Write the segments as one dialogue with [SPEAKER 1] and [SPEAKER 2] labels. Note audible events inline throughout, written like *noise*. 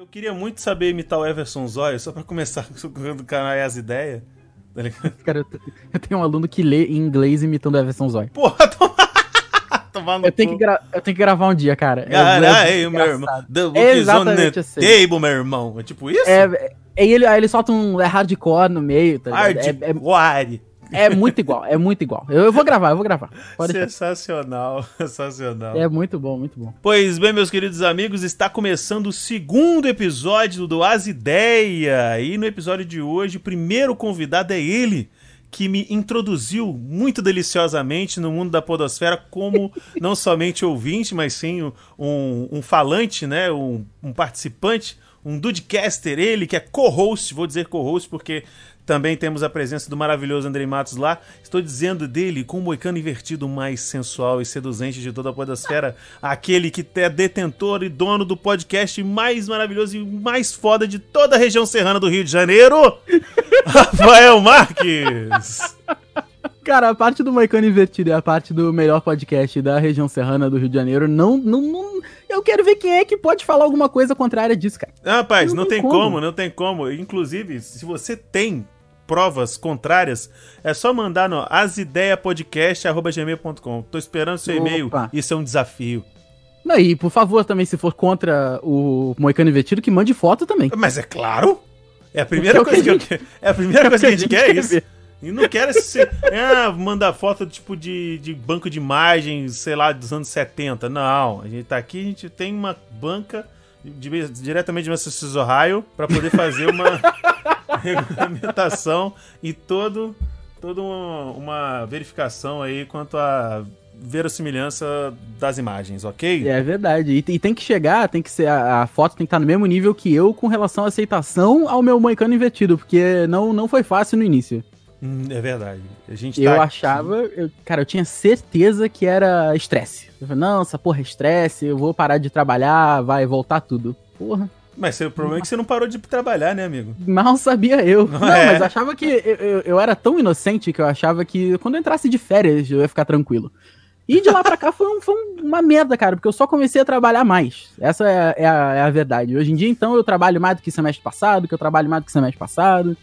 [SPEAKER 1] Eu queria muito saber imitar o Everson Zóio, só pra começar *laughs* do canal e as ideias.
[SPEAKER 2] Tá Cara, eu, eu, tenho um aluno que lê em inglês imitando o Everson Zóio. Porra, *laughs* tô... Tomando eu, tenho que eu tenho que gravar um dia, cara.
[SPEAKER 1] Caralho, meu irmão. The book é exatamente assim. Table, meu irmão. É tipo isso?
[SPEAKER 2] É, é, ele, aí ele solta um é hardcore no meio, tá
[SPEAKER 1] Hardcore. É, é,
[SPEAKER 2] é muito igual, é muito igual. Eu, eu vou gravar, eu vou gravar.
[SPEAKER 1] Pode sensacional, *laughs* sensacional.
[SPEAKER 2] É muito bom, muito bom.
[SPEAKER 1] Pois bem, meus queridos amigos, está começando o segundo episódio do As Ideia. E no episódio de hoje, o primeiro convidado é ele, que me introduziu muito deliciosamente no mundo da podosfera como *laughs* não somente ouvinte, mas sim um, um falante, né, um, um participante, um dudecaster, ele que é co-host, vou dizer co-host porque também temos a presença do maravilhoso Andrei Matos lá. Estou dizendo dele com o moicano invertido mais sensual e seduzente de toda a podosfera. aquele que é detentor e dono do podcast mais maravilhoso e mais foda de toda a região serrana do Rio de Janeiro. *laughs* Rafael Marques.
[SPEAKER 2] Cara, a parte do Moicano Invertido e a parte do melhor podcast da região serrana do Rio de Janeiro, não, não, não, Eu quero ver quem é que pode falar alguma coisa contrária disso, cara.
[SPEAKER 1] Ah, rapaz, não, não tem, tem como. como, não tem como. Inclusive, se você tem provas contrárias, é só mandar no asideiapodcast.gmail.com. Tô esperando seu e-mail, isso é um desafio.
[SPEAKER 2] Não, e por favor, também, se for contra o Moicano Invertido, que mande foto também.
[SPEAKER 1] Mas é claro! É a primeira *laughs* coisa que, a gente, que. É a primeira é coisa que a gente, quer, é isso. E não quero esse. ah, mandar foto tipo de, de banco de imagens, sei lá, dos anos 70. Não, a gente tá aqui, a gente tem uma banca de, diretamente de Massachusetts, Ohio, para poder fazer uma *laughs* regulamentação *laughs* e todo, toda uma, verificação aí quanto à verossimilhança das imagens, ok?
[SPEAKER 2] É verdade. E, e, tem que chegar, tem que ser. A, a, foto tem que estar no mesmo nível que eu com relação à aceitação ao meu moicano invertido, porque não, não foi fácil no início.
[SPEAKER 1] Hum, é verdade. A gente
[SPEAKER 2] eu tá achava, eu, cara, eu tinha certeza que era estresse. Eu falei, não, essa porra é estresse, eu vou parar de trabalhar, vai voltar tudo. Porra.
[SPEAKER 1] Mas o problema é que você não parou de trabalhar, né, amigo?
[SPEAKER 2] Mal sabia eu. Não, não é. mas achava que. Eu, eu, eu, era tão inocente que eu achava que quando eu entrasse de férias eu ia ficar tranquilo. E de lá pra cá foi, um, foi uma merda, cara, porque eu só comecei a trabalhar mais. Essa é, é, a, é, a, verdade. Hoje em dia, então, eu trabalho mais do que semestre passado, que eu trabalho mais do que semestre passado.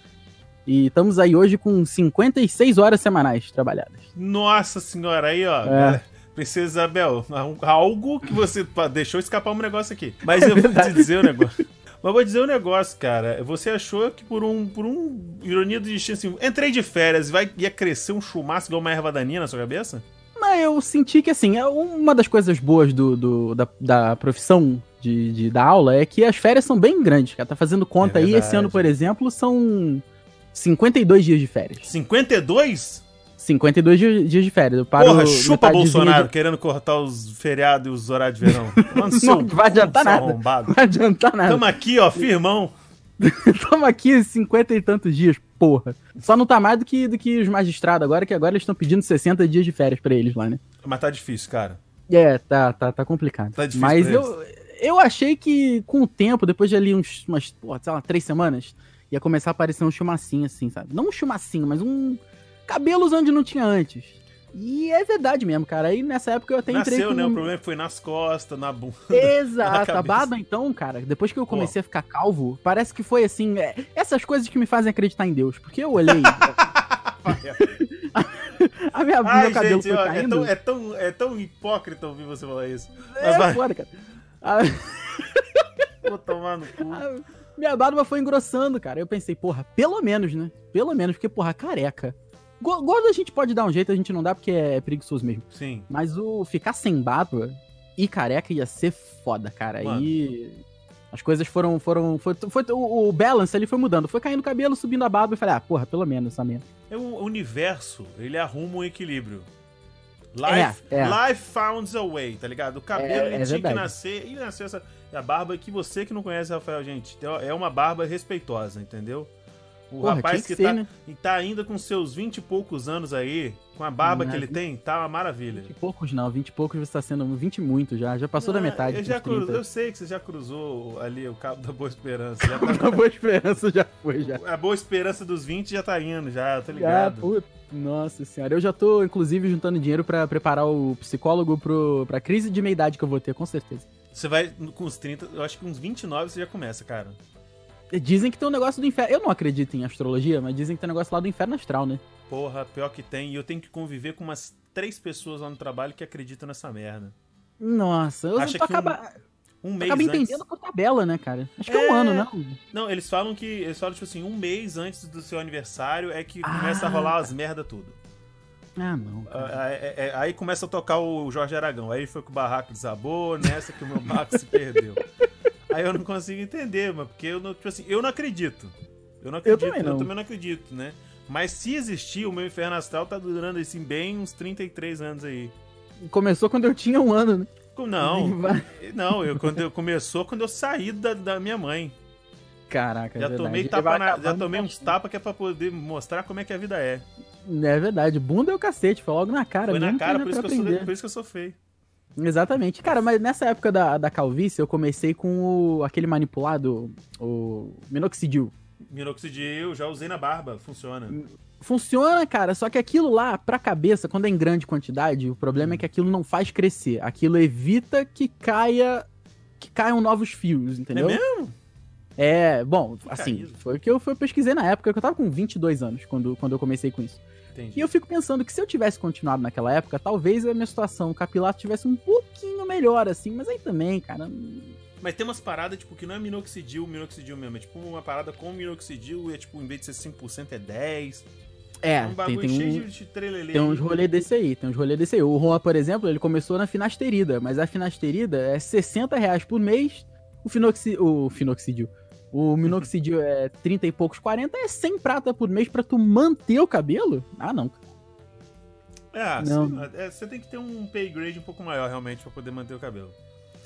[SPEAKER 2] E estamos aí hoje com 56 horas semanais trabalhadas.
[SPEAKER 1] Nossa senhora, aí, ó. É. Princesa Isabel, algo que você deixou escapar um negócio aqui. *laughs* Mas é eu vou te dizer o um negócio. Mas vou dizer um negócio, cara. Você achou que por um, por um ironia do destino, assim, entrei de férias e vai, ia crescer um chumaço igual uma erva daninha na sua cabeça?
[SPEAKER 2] Mas eu senti que, assim, é uma das coisas boas do, do da, da profissão de, de, da aula é que as férias são bem grandes, cara. Tá fazendo conta é aí, esse ano, por exemplo, são 52 dias de férias.
[SPEAKER 1] 52?
[SPEAKER 2] 52 dias de férias. Eu
[SPEAKER 1] paro Porra, chupa Bolsonaro de... querendo cortar os feriados e os horários de verão. *laughs*
[SPEAKER 2] Mano, não, não vai adiantar nada. Arrombado. Não vai adiantar nada.
[SPEAKER 1] Tamo aqui, ó, firmão. *laughs*
[SPEAKER 2] Tamo aqui 50 e tantos dias, porra. Só não tá mais do que, do que os magistrados agora, que agora eles estão pedindo 60 dias de férias pra eles lá, né?
[SPEAKER 1] Mas tá difícil, cara.
[SPEAKER 2] É, tá, tá, tá complicado. Tá difícil Mas eu, eu achei que com o tempo, depois de ali uns, umas, porra, sei lá, três semanas, ia começar a aparecer um chumacinho assim, sabe? Não um chumacinho, mas um cabelos onde não tinha antes. E é verdade mesmo, cara. Aí nessa época eu até
[SPEAKER 1] Nasceu,
[SPEAKER 2] entrei.
[SPEAKER 1] Nasceu, né? O problema foi nas costas, na bunda. *laughs*
[SPEAKER 2] Exato. Na a barba, então, cara, depois que eu comecei Pô. a ficar calvo, parece que foi assim. É, essas coisas que me fazem acreditar em Deus. Porque eu olhei. *laughs*
[SPEAKER 1] a minha, Ai, meu cabelo gente, foi ó, é caindo. É tão, é, tão, é tão hipócrita ouvir você falar isso.
[SPEAKER 2] Mas é vai. foda, cara. A... *laughs*
[SPEAKER 1] Vou tomar no cu. A...
[SPEAKER 2] Minha barba foi engrossando, cara. Eu pensei, porra, pelo menos, né? Pelo menos, porque, porra, careca. Gordo a gente pode dar um jeito, a gente não dá porque é preguiçoso mesmo.
[SPEAKER 1] Sim.
[SPEAKER 2] Mas o ficar sem barba e careca ia ser foda, cara. Mano. E as coisas foram. foram foi, foi, o, balance ali foi mudando. Foi caindo o cabelo, subindo a barba e falei, ah, porra, pelo menos essa merda.
[SPEAKER 1] É o universo, ele arruma um equilíbrio. Life, é, é. life found a way, tá ligado? O cabelo é, ele é tinha que nascer e nasceu essa. A barba que você que não conhece, Rafael, gente, é uma barba respeitosa, entendeu? O Porra, rapaz que, que ser, tá, né? tá ainda com seus 20 e poucos anos aí, com a barba não, que ele tem, tá uma maravilha. 20
[SPEAKER 2] e poucos não, 20 e poucos você tá sendo 20 muito já, já passou não, da metade.
[SPEAKER 1] Eu, já eu sei que você já cruzou ali o cabo da Boa Esperança. Já *laughs* tá...
[SPEAKER 2] da Boa Esperança já foi, já.
[SPEAKER 1] A Boa Esperança dos 20 já tá indo, já, tá ligado?
[SPEAKER 2] nossa senhora, eu já tô, inclusive, juntando dinheiro para preparar o psicólogo pro, pra crise de meia-idade que eu vou ter, com certeza.
[SPEAKER 1] Você vai com os 30, eu acho que uns 29 você já começa, cara.
[SPEAKER 2] Dizem que tem um negócio do inferno. Eu não acredito em astrologia, mas dizem que tem um negócio lá do inferno astral, né?
[SPEAKER 1] Porra, pior que tem. E eu tenho que conviver com umas três pessoas lá no trabalho que acreditam nessa merda.
[SPEAKER 2] Nossa, eu
[SPEAKER 1] Acha
[SPEAKER 2] tô
[SPEAKER 1] que
[SPEAKER 2] acaba...
[SPEAKER 1] Um mês
[SPEAKER 2] acaba
[SPEAKER 1] antes.
[SPEAKER 2] entendendo por tabela, né, cara? Acho que é um ano, não.
[SPEAKER 1] Não, eles falam que. Eles falam, tipo assim, um mês antes do seu aniversário é que
[SPEAKER 2] Ah.
[SPEAKER 1] começa a rolar as merda tudo.
[SPEAKER 2] Ah, não. cara.
[SPEAKER 1] Ah, é- é- aí começa a tocar o Jorge Aragão. Aí foi que o barraco desabou, nessa que o meu barco se perdeu. *laughs* Aí eu não consigo entender, mas porque eu não, tipo assim, eu não acredito. Eu não acredito, eu
[SPEAKER 2] também
[SPEAKER 1] também
[SPEAKER 2] não.
[SPEAKER 1] não, acredito, né? Mas se existir, o meu inferno astral tá durando assim bem uns 33 anos aí.
[SPEAKER 2] Começou quando eu tinha um ano, né?
[SPEAKER 1] Não, não, eu quando eu começou quando eu saí da, da minha mãe.
[SPEAKER 2] Caraca,
[SPEAKER 1] Já
[SPEAKER 2] é
[SPEAKER 1] tomei tapa na- já tomei uns tapas que é pra poder mostrar como é que a vida é.
[SPEAKER 2] É verdade, bunda é o cacete, foi logo na cara.
[SPEAKER 1] Foi na cara, por isso, eu sou, por isso que eu sou feio.
[SPEAKER 2] Exatamente. Cara, mas nessa época da, da calvície, eu comecei com o, aquele manipulado, o minoxidil.
[SPEAKER 1] Minoxidil, já usei na barba, funciona.
[SPEAKER 2] Funciona, cara, só que aquilo lá, pra cabeça, quando é em grande quantidade, o problema é que aquilo não faz crescer. Aquilo evita que caia. que caiam novos fios, entendeu?
[SPEAKER 1] É mesmo?
[SPEAKER 2] É, bom,
[SPEAKER 1] Que
[SPEAKER 2] assim,
[SPEAKER 1] caído.
[SPEAKER 2] foi o que eu, foi, eu pesquisei na época, que eu tava com 22 anos quando, quando eu comecei com isso.
[SPEAKER 1] Entendi.
[SPEAKER 2] E eu fico pensando que se eu tivesse continuado naquela época, talvez a minha situação capilar tivesse um pouquinho melhor, assim, mas aí também, cara.
[SPEAKER 1] Mas tem umas paradas, tipo, que não é minoxidil, minoxidil mesmo. É tipo uma parada com minoxidil e é tipo, em vez de ser 5%, é 10%.
[SPEAKER 2] É,
[SPEAKER 1] É um
[SPEAKER 2] tem,
[SPEAKER 1] bagulho
[SPEAKER 2] tem,
[SPEAKER 1] cheio
[SPEAKER 2] um,
[SPEAKER 1] de, de trelelê.
[SPEAKER 2] tem uns rolê desse aí, tem uns rolê desse aí. O Juan, por exemplo, ele começou na finasterida, mas a finasterida é 60 reais por mês, o, finoxi, o finoxidil. O minoxidil é 30 e poucos, 40, é 100 prata por mês pra tu manter o cabelo? Ah, não.
[SPEAKER 1] É,
[SPEAKER 2] Não.
[SPEAKER 1] é, você tem que ter um pay grade um pouco maior, realmente, pra poder manter o cabelo.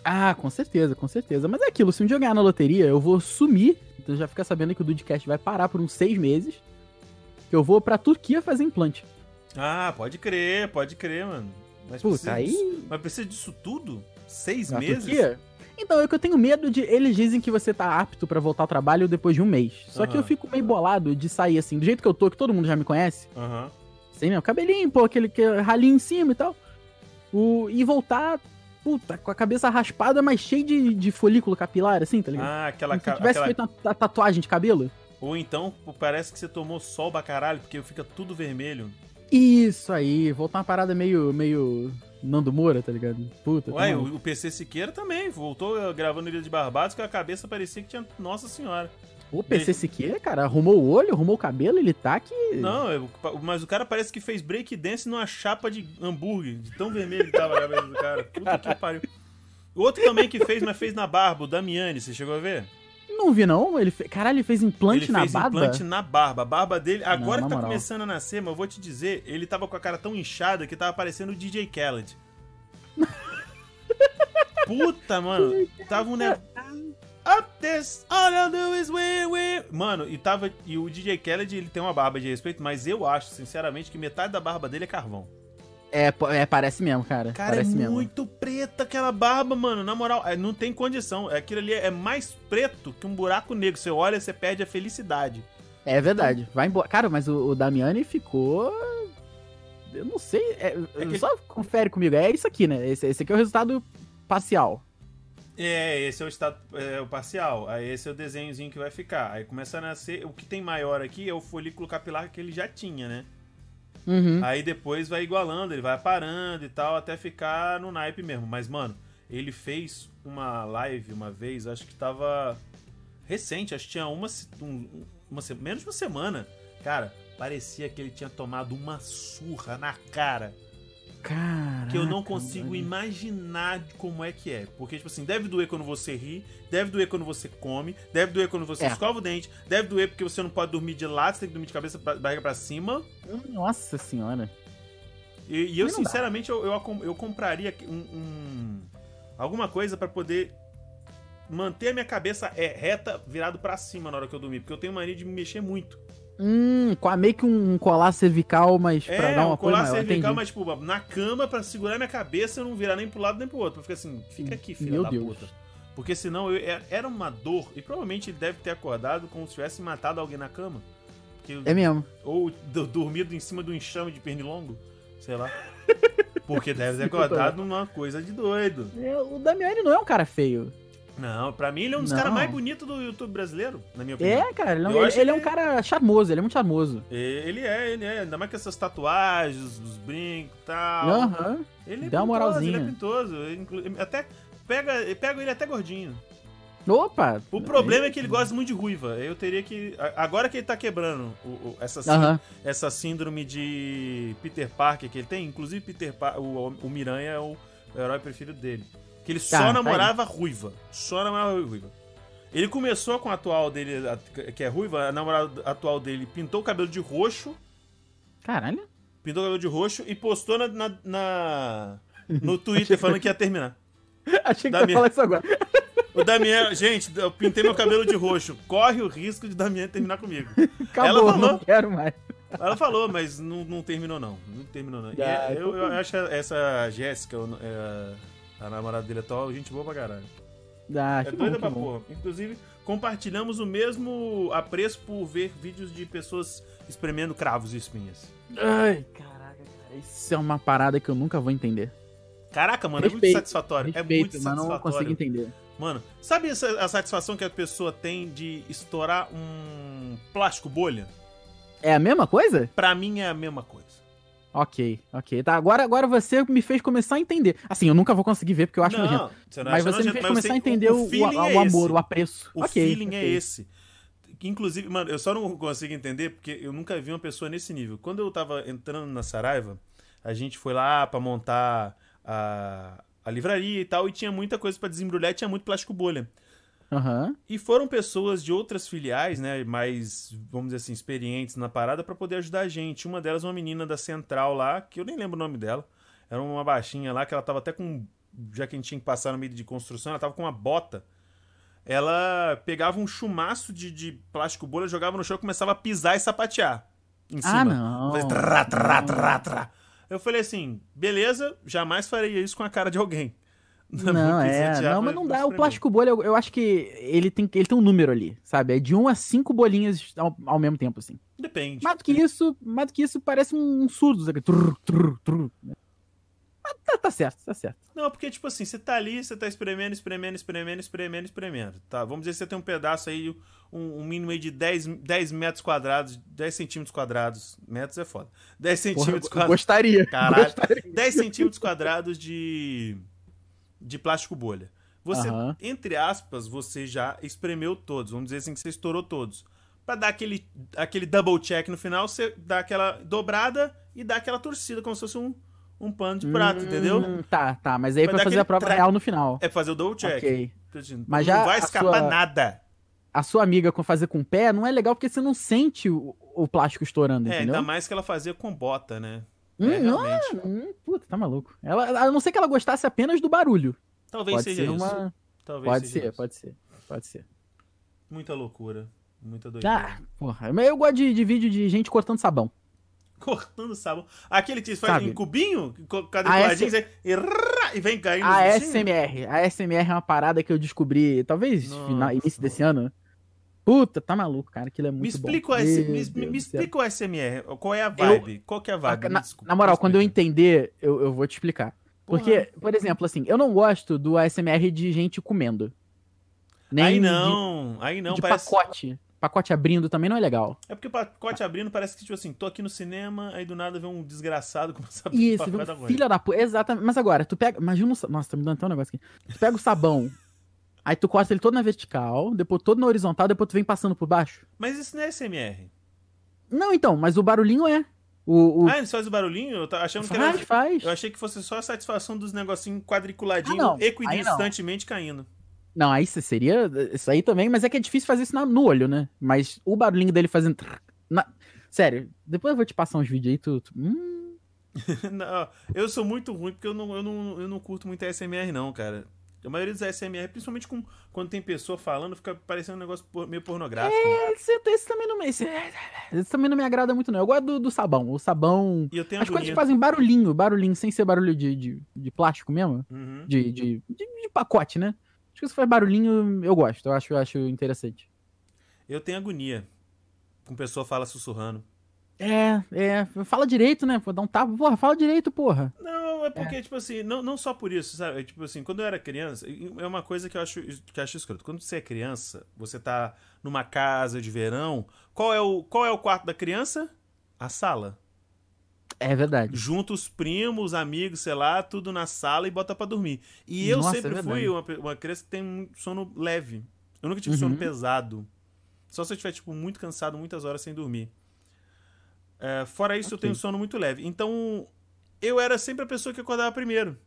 [SPEAKER 2] Ah, com certeza, com certeza. Mas é aquilo, se um dia eu ganhar na loteria, eu vou sumir. Então já fica sabendo que o Dudcast vai parar por uns seis meses. Que eu vou pra Turquia fazer implante.
[SPEAKER 1] Ah, pode crer, pode crer, mano. Mas
[SPEAKER 2] Puta,
[SPEAKER 1] precisa
[SPEAKER 2] aí-
[SPEAKER 1] disso- mas precisa disso tudo? Seis
[SPEAKER 2] Na
[SPEAKER 1] meses?
[SPEAKER 2] Turquia? Então, é que eu tenho medo de. Eles dizem que você tá apto pra voltar ao trabalho depois de um mês. Só que
[SPEAKER 1] Aham.
[SPEAKER 2] eu fico meio bolado de sair assim, do jeito que eu tô, que todo mundo já me conhece.
[SPEAKER 1] Aham.
[SPEAKER 2] Sem mesmo, cabelinho, pô, aquele, aquele ralinho em cima e tal. O, e voltar, puta, com a cabeça raspada, mas cheio de, de folículo capilar, assim, tá ligado?
[SPEAKER 1] Ah, aquela,
[SPEAKER 2] Como se tivesse
[SPEAKER 1] aquela-
[SPEAKER 2] feito uma ta- tatuagem de cabelo.
[SPEAKER 1] Ou então, parece que você tomou sol pra caralho, porque fica tudo vermelho.
[SPEAKER 2] Isso aí, voltar uma parada meio, meio Nando Moura, tá ligado? Puta, tá
[SPEAKER 1] Ué, o, o PC Siqueira também voltou gravando Ilha de Barbados com a cabeça parecia que tinha Nossa Senhora.
[SPEAKER 2] o PC Siqueira, cara, arrumou o olho, arrumou o cabelo, ele tá que...
[SPEAKER 1] Não, eu- mas o cara parece que fez breakdance numa chapa de hambúrguer, de tão vermelho que tava a cabeça do cara. Puta que *laughs* pariu. Outro também que fez, mas fez na barba, o Damiani, você chegou a ver?
[SPEAKER 2] Não vi não, ele fe... caralho, ele fez implante
[SPEAKER 1] ele
[SPEAKER 2] na
[SPEAKER 1] fez
[SPEAKER 2] barba?
[SPEAKER 1] implante na barba. A barba dele, agora
[SPEAKER 2] na
[SPEAKER 1] que tá
[SPEAKER 2] moral.
[SPEAKER 1] começando a nascer, mas eu vou te dizer, ele tava com a cara tão inchada que tava parecendo o DJ Khaled. *laughs* Puta, mano. Tava um negócio. Up this, all I do is win, win. Mano, e tava. E o DJ Khaled, ele tem uma barba de respeito, mas eu acho, sinceramente, que metade da barba dele é carvão.
[SPEAKER 2] É, é, parece mesmo, cara.
[SPEAKER 1] Cara,
[SPEAKER 2] parece
[SPEAKER 1] é
[SPEAKER 2] mesmo.
[SPEAKER 1] muito preta aquela barba, mano. Na moral, é, não tem condição. Aquilo ali é mais preto que um buraco negro. Você olha, você perde a felicidade.
[SPEAKER 2] É verdade. Vai embora. Cara, mas o, o Damiani ficou. Eu não sei. é-
[SPEAKER 1] É
[SPEAKER 2] Só confere comigo. É isso aqui, né? Esse, esse aqui é o resultado parcial.
[SPEAKER 1] É, esse é o estado é, o parcial. Aí esse é o desenhozinho que vai ficar. Aí começa a nascer. O que tem maior aqui é o folículo capilar que ele já tinha, né?
[SPEAKER 2] Uhum.
[SPEAKER 1] Aí depois vai igualando, ele vai parando e tal, até ficar no naipe mesmo. Mas, mano, ele fez uma live uma vez, acho que tava recente, acho que tinha uma, um- uma menos de uma semana. Cara, parecia que ele tinha tomado uma surra na cara.
[SPEAKER 2] Cara.
[SPEAKER 1] que eu não consigo imaginar como é que é. Porque, tipo assim, deve doer quando você ri, deve doer quando você come, deve doer quando você
[SPEAKER 2] É.
[SPEAKER 1] escova o dente, deve doer porque você não pode dormir de lado, você tem que dormir de cabeça barriga pra cima.
[SPEAKER 2] Nossa senhora.
[SPEAKER 1] E, e eu, sinceramente, eu, eu, eu compraria um, um- alguma coisa pra poder manter a minha cabeça é, reta, virado pra cima na hora que eu dormir. Porque eu tenho mania de me mexer muito.
[SPEAKER 2] Hum, meio que um colar cervical, mas pra
[SPEAKER 1] É,
[SPEAKER 2] dar um
[SPEAKER 1] um colar
[SPEAKER 2] maior.
[SPEAKER 1] cervical,
[SPEAKER 2] entendi.
[SPEAKER 1] mas, tipo, na cama pra segurar minha cabeça e não virar nem pro lado nem pro outro. Pra ficar assim, fica aqui, filha
[SPEAKER 2] Meu
[SPEAKER 1] da
[SPEAKER 2] Deus.
[SPEAKER 1] puta. Porque senão eu- é- era uma dor. E provavelmente ele deve ter acordado como se tivesse matado alguém na cama. Porque-
[SPEAKER 2] É mesmo.
[SPEAKER 1] Ou dormido em cima do enxame de pernilongo. Sei lá. *laughs* Porque deve ter acordado numa coisa de doido.
[SPEAKER 2] É, o Damiani não é um cara feio.
[SPEAKER 1] Não, pra mim ele é um dos caras mais bonitos do YouTube brasileiro, na minha
[SPEAKER 2] opinião. É, cara, ele, ele, ele é um cara charmoso, ele é muito charmoso.
[SPEAKER 1] Ele é, ele é, ainda mais com essas tatuagens, os brincos e tal.
[SPEAKER 2] Aham. Uhum.
[SPEAKER 1] Ele é
[SPEAKER 2] Dá uma moralzinha.
[SPEAKER 1] Ele é pintoso, até pega, pega ele até gordinho.
[SPEAKER 2] Opa!
[SPEAKER 1] O problema é que ele gosta muito de ruiva. Eu teria que. Agora que ele tá quebrando o, o, essa, síndrome, essa síndrome de Peter Parker que ele tem, inclusive Peter pa o, o Miranha é o, o herói preferido dele. Que ele tá, só tá namorava tá ruiva. Só namorava ruiva. Ele começou com a atual dele, que é ruiva, a namorada atual dele pintou o cabelo de roxo.
[SPEAKER 2] Caralho.
[SPEAKER 1] Pintou o cabelo de roxo e postou na, na, na no Twitter falando que ia terminar. *laughs*
[SPEAKER 2] Achei que ia falar isso agora.
[SPEAKER 1] O Damião, gente, eu pintei meu cabelo de roxo. Corre o risco de Damião terminar comigo.
[SPEAKER 2] Acabou, ela falou, não quero mais.
[SPEAKER 1] Ela falou, mas não, não terminou não. Não terminou não. Ah, é, eu, eu, acho essa Jéssica, é, a namorada dele atual, gente boa pra caralho.
[SPEAKER 2] Ah, é
[SPEAKER 1] doida pra porra. Inclusive, compartilhamos o mesmo apreço por ver vídeos de pessoas espremendo cravos e espinhas.
[SPEAKER 2] Ai, caraca, cara. Isso é uma parada que eu nunca vou entender.
[SPEAKER 1] Caraca, mano, respeito, é muito satisfatório.
[SPEAKER 2] Respeito,
[SPEAKER 1] é muito
[SPEAKER 2] mas satisfatório. não consigo entender.
[SPEAKER 1] Mano, sabe essa, a satisfação que a pessoa tem de estourar um plástico bolha?
[SPEAKER 2] É a mesma coisa?
[SPEAKER 1] Pra mim é a mesma coisa.
[SPEAKER 2] Ok, ok. Tá, agora, agora você me fez começar a entender. Assim, eu nunca vou conseguir ver porque eu acho não, nojento. Você não mas você nojento, me fez começar a entender o, o, o, o é amor, o apreço.
[SPEAKER 1] O okay, feeling é okay. é esse. Inclusive, mano, eu só não consigo entender porque eu nunca vi uma pessoa nesse nível. Quando eu tava entrando na Saraiva, a gente foi lá para montar a, a livraria e tal, e tinha muita coisa para desembrulhar e tinha muito plástico bolha.
[SPEAKER 2] Uhum.
[SPEAKER 1] E foram pessoas de outras filiais, né, mais, vamos dizer assim, experientes na parada para poder ajudar a gente. Uma delas, uma menina da Central lá, que eu nem lembro o nome dela. Era uma baixinha lá, que ela tava até com. Já que a gente tinha que passar no meio de construção, ela tava com uma bota. Ela pegava um chumaço de, de plástico bolha, jogava no chão e começava a pisar e sapatear. Em ah, cima.
[SPEAKER 2] Ah, não.
[SPEAKER 1] Trá, trá, trá, trá. Eu falei assim, beleza, jamais faria isso com a cara de alguém. *laughs*
[SPEAKER 2] Não, é, não, mas não dá. O plástico bolha, eu, eu, acho que ele tem, ele tem um número ali, sabe? É de 1 a 5 bolinhas ao, ao mesmo tempo, assim.
[SPEAKER 1] Depende.
[SPEAKER 2] Mais do que isso, mais do que isso parece um surdo, sabe? Trrr, trrr, trrr. Mas tá, tá, certo, tá certo.
[SPEAKER 1] Não, porque, tipo assim, você tá ali, você tá espremendo, espremendo, espremendo, espremendo, espremendo. Tá, vamos dizer que você tem um pedaço aí, um, um mínimo aí de 10, 10 metros quadrados, 10 centímetros quadrados. Metros é foda. 10 centímetros
[SPEAKER 2] Porra, quadrados. Gostaria.
[SPEAKER 1] Caralho.
[SPEAKER 2] Gostaria.
[SPEAKER 1] 10 centímetros quadrados de, de plástico bolha. Você, uhum. entre aspas, você já espremeu todos. Vamos dizer assim que você estourou todos. Pra dar aquele, aquele double check no final, você dá aquela dobrada e dá aquela torcida, como se fosse um um pano de prato, hum, entendeu?
[SPEAKER 2] Tá, tá, mas aí é pra fazer a prova tra... real no final.
[SPEAKER 1] É fazer o double check.
[SPEAKER 2] Ok.
[SPEAKER 1] Mas já não vai escapar sua... nada.
[SPEAKER 2] A sua amiga com fazer com o pé não é legal porque você não sente o, o plástico estourando, é, entendeu?
[SPEAKER 1] ainda mais que ela fazia com bota, né?
[SPEAKER 2] Hum, é, não, hum, puta, tá maluco. Ela, a não ser que ela gostasse apenas do barulho.
[SPEAKER 1] Talvez
[SPEAKER 2] pode
[SPEAKER 1] seja
[SPEAKER 2] ser
[SPEAKER 1] isso.
[SPEAKER 2] Uma...
[SPEAKER 1] Talvez
[SPEAKER 2] pode
[SPEAKER 1] seja
[SPEAKER 2] ser,
[SPEAKER 1] isso.
[SPEAKER 2] pode ser, pode ser.
[SPEAKER 1] Muita loucura. Muita doideira.
[SPEAKER 2] Ah, porra. Mas eu gosto de, de vídeo de gente cortando sabão *laughs*
[SPEAKER 1] cortando sabão. Aquele que faz Sabe, em cubinho, quadriculadinho, S... e, e vem caindo.
[SPEAKER 2] A SMR. A SMR é uma parada que eu descobri, talvez final, início desse ano. Puta, tá maluco, cara. Aquilo é muito
[SPEAKER 1] me explica
[SPEAKER 2] bom.
[SPEAKER 1] O S... me, me explica o SMR. Qual é a vibe? Eu... Qual que é a vibe?
[SPEAKER 2] Na, na moral, quando eu entender, eu, eu vou te explicar. Porque, Porra. por exemplo, assim, eu não gosto do ASMR de gente comendo.
[SPEAKER 1] Nem aí não, de, aí não,
[SPEAKER 2] de parece... pacote pacote abrindo também não é legal.
[SPEAKER 1] É porque o pacote abrindo parece que, tipo assim, tô aqui no cinema, aí do nada vem um desgraçado começar a
[SPEAKER 2] Isso, um filha da puta. Exatamente. Mas agora, tu pega. Imagina. Nossa, tá me dando até um negócio aqui. Tu pega o sabão. Aí tu corta ele todo na vertical, depois todo na horizontal, depois tu vem passando por baixo.
[SPEAKER 1] Mas isso não é SMR.
[SPEAKER 2] Não, então, mas o barulhinho é. O, o...
[SPEAKER 1] Ah, eles fazem o barulhinho? Eu tava achando
[SPEAKER 2] faz,
[SPEAKER 1] que era.
[SPEAKER 2] Faz.
[SPEAKER 1] Eu achei que fosse só a satisfação dos negocinhos quadriculadinhos, ah, equidistantemente caindo.
[SPEAKER 2] Não, aí seria isso aí também, mas é que é difícil fazer isso no olho, né? Mas o barulhinho dele fazendo. Na... Sério, depois eu vou te passar uns vídeos aí, tu. tu... Hum... *laughs*
[SPEAKER 1] não, eu sou muito ruim porque eu não, eu, não, eu não curto muito ASMR, não, cara. A maioria dos ASMR, principalmente com, quando tem pessoa falando, fica parecendo um negócio meio pornográfico.
[SPEAKER 2] É, esse, esse, também não me, esse, esse, também não me agrada muito, não. Eu gosto do, do sabão. O sabão.
[SPEAKER 1] E eu tenho
[SPEAKER 2] As coisas que fazem barulhinho, barulhinho, sem ser barulho de, de, de plástico mesmo.
[SPEAKER 1] Uhum.
[SPEAKER 2] De, de, de, de pacote, né? Acho que se faz barulhinho, eu gosto. Eu acho, eu acho interessante.
[SPEAKER 1] Eu tenho agonia. Com pessoa fala sussurrando.
[SPEAKER 2] É, é. Fala direito, né? Vou dar um tapa. Porra, fala direito, porra.
[SPEAKER 1] Não, é porque, é. tipo assim, não, não só por isso, sabe? É, tipo assim, quando eu era criança, é uma coisa que eu acho, que eu acho escroto. Quando você é criança, você tá numa casa de verão, qual é o, qual é o quarto da criança? A sala.
[SPEAKER 2] É verdade.
[SPEAKER 1] Junta os primos, amigos, sei lá, tudo na sala e bota para dormir. E eu Nossa, sempre é fui uma, uma, criança que tem um sono leve. Eu nunca tive uhum. sono pesado. Só se eu estiver, tipo, muito cansado, muitas horas sem dormir. É, fora isso, okay. eu tenho sono muito leve. Então, eu era sempre a pessoa que acordava primeiro.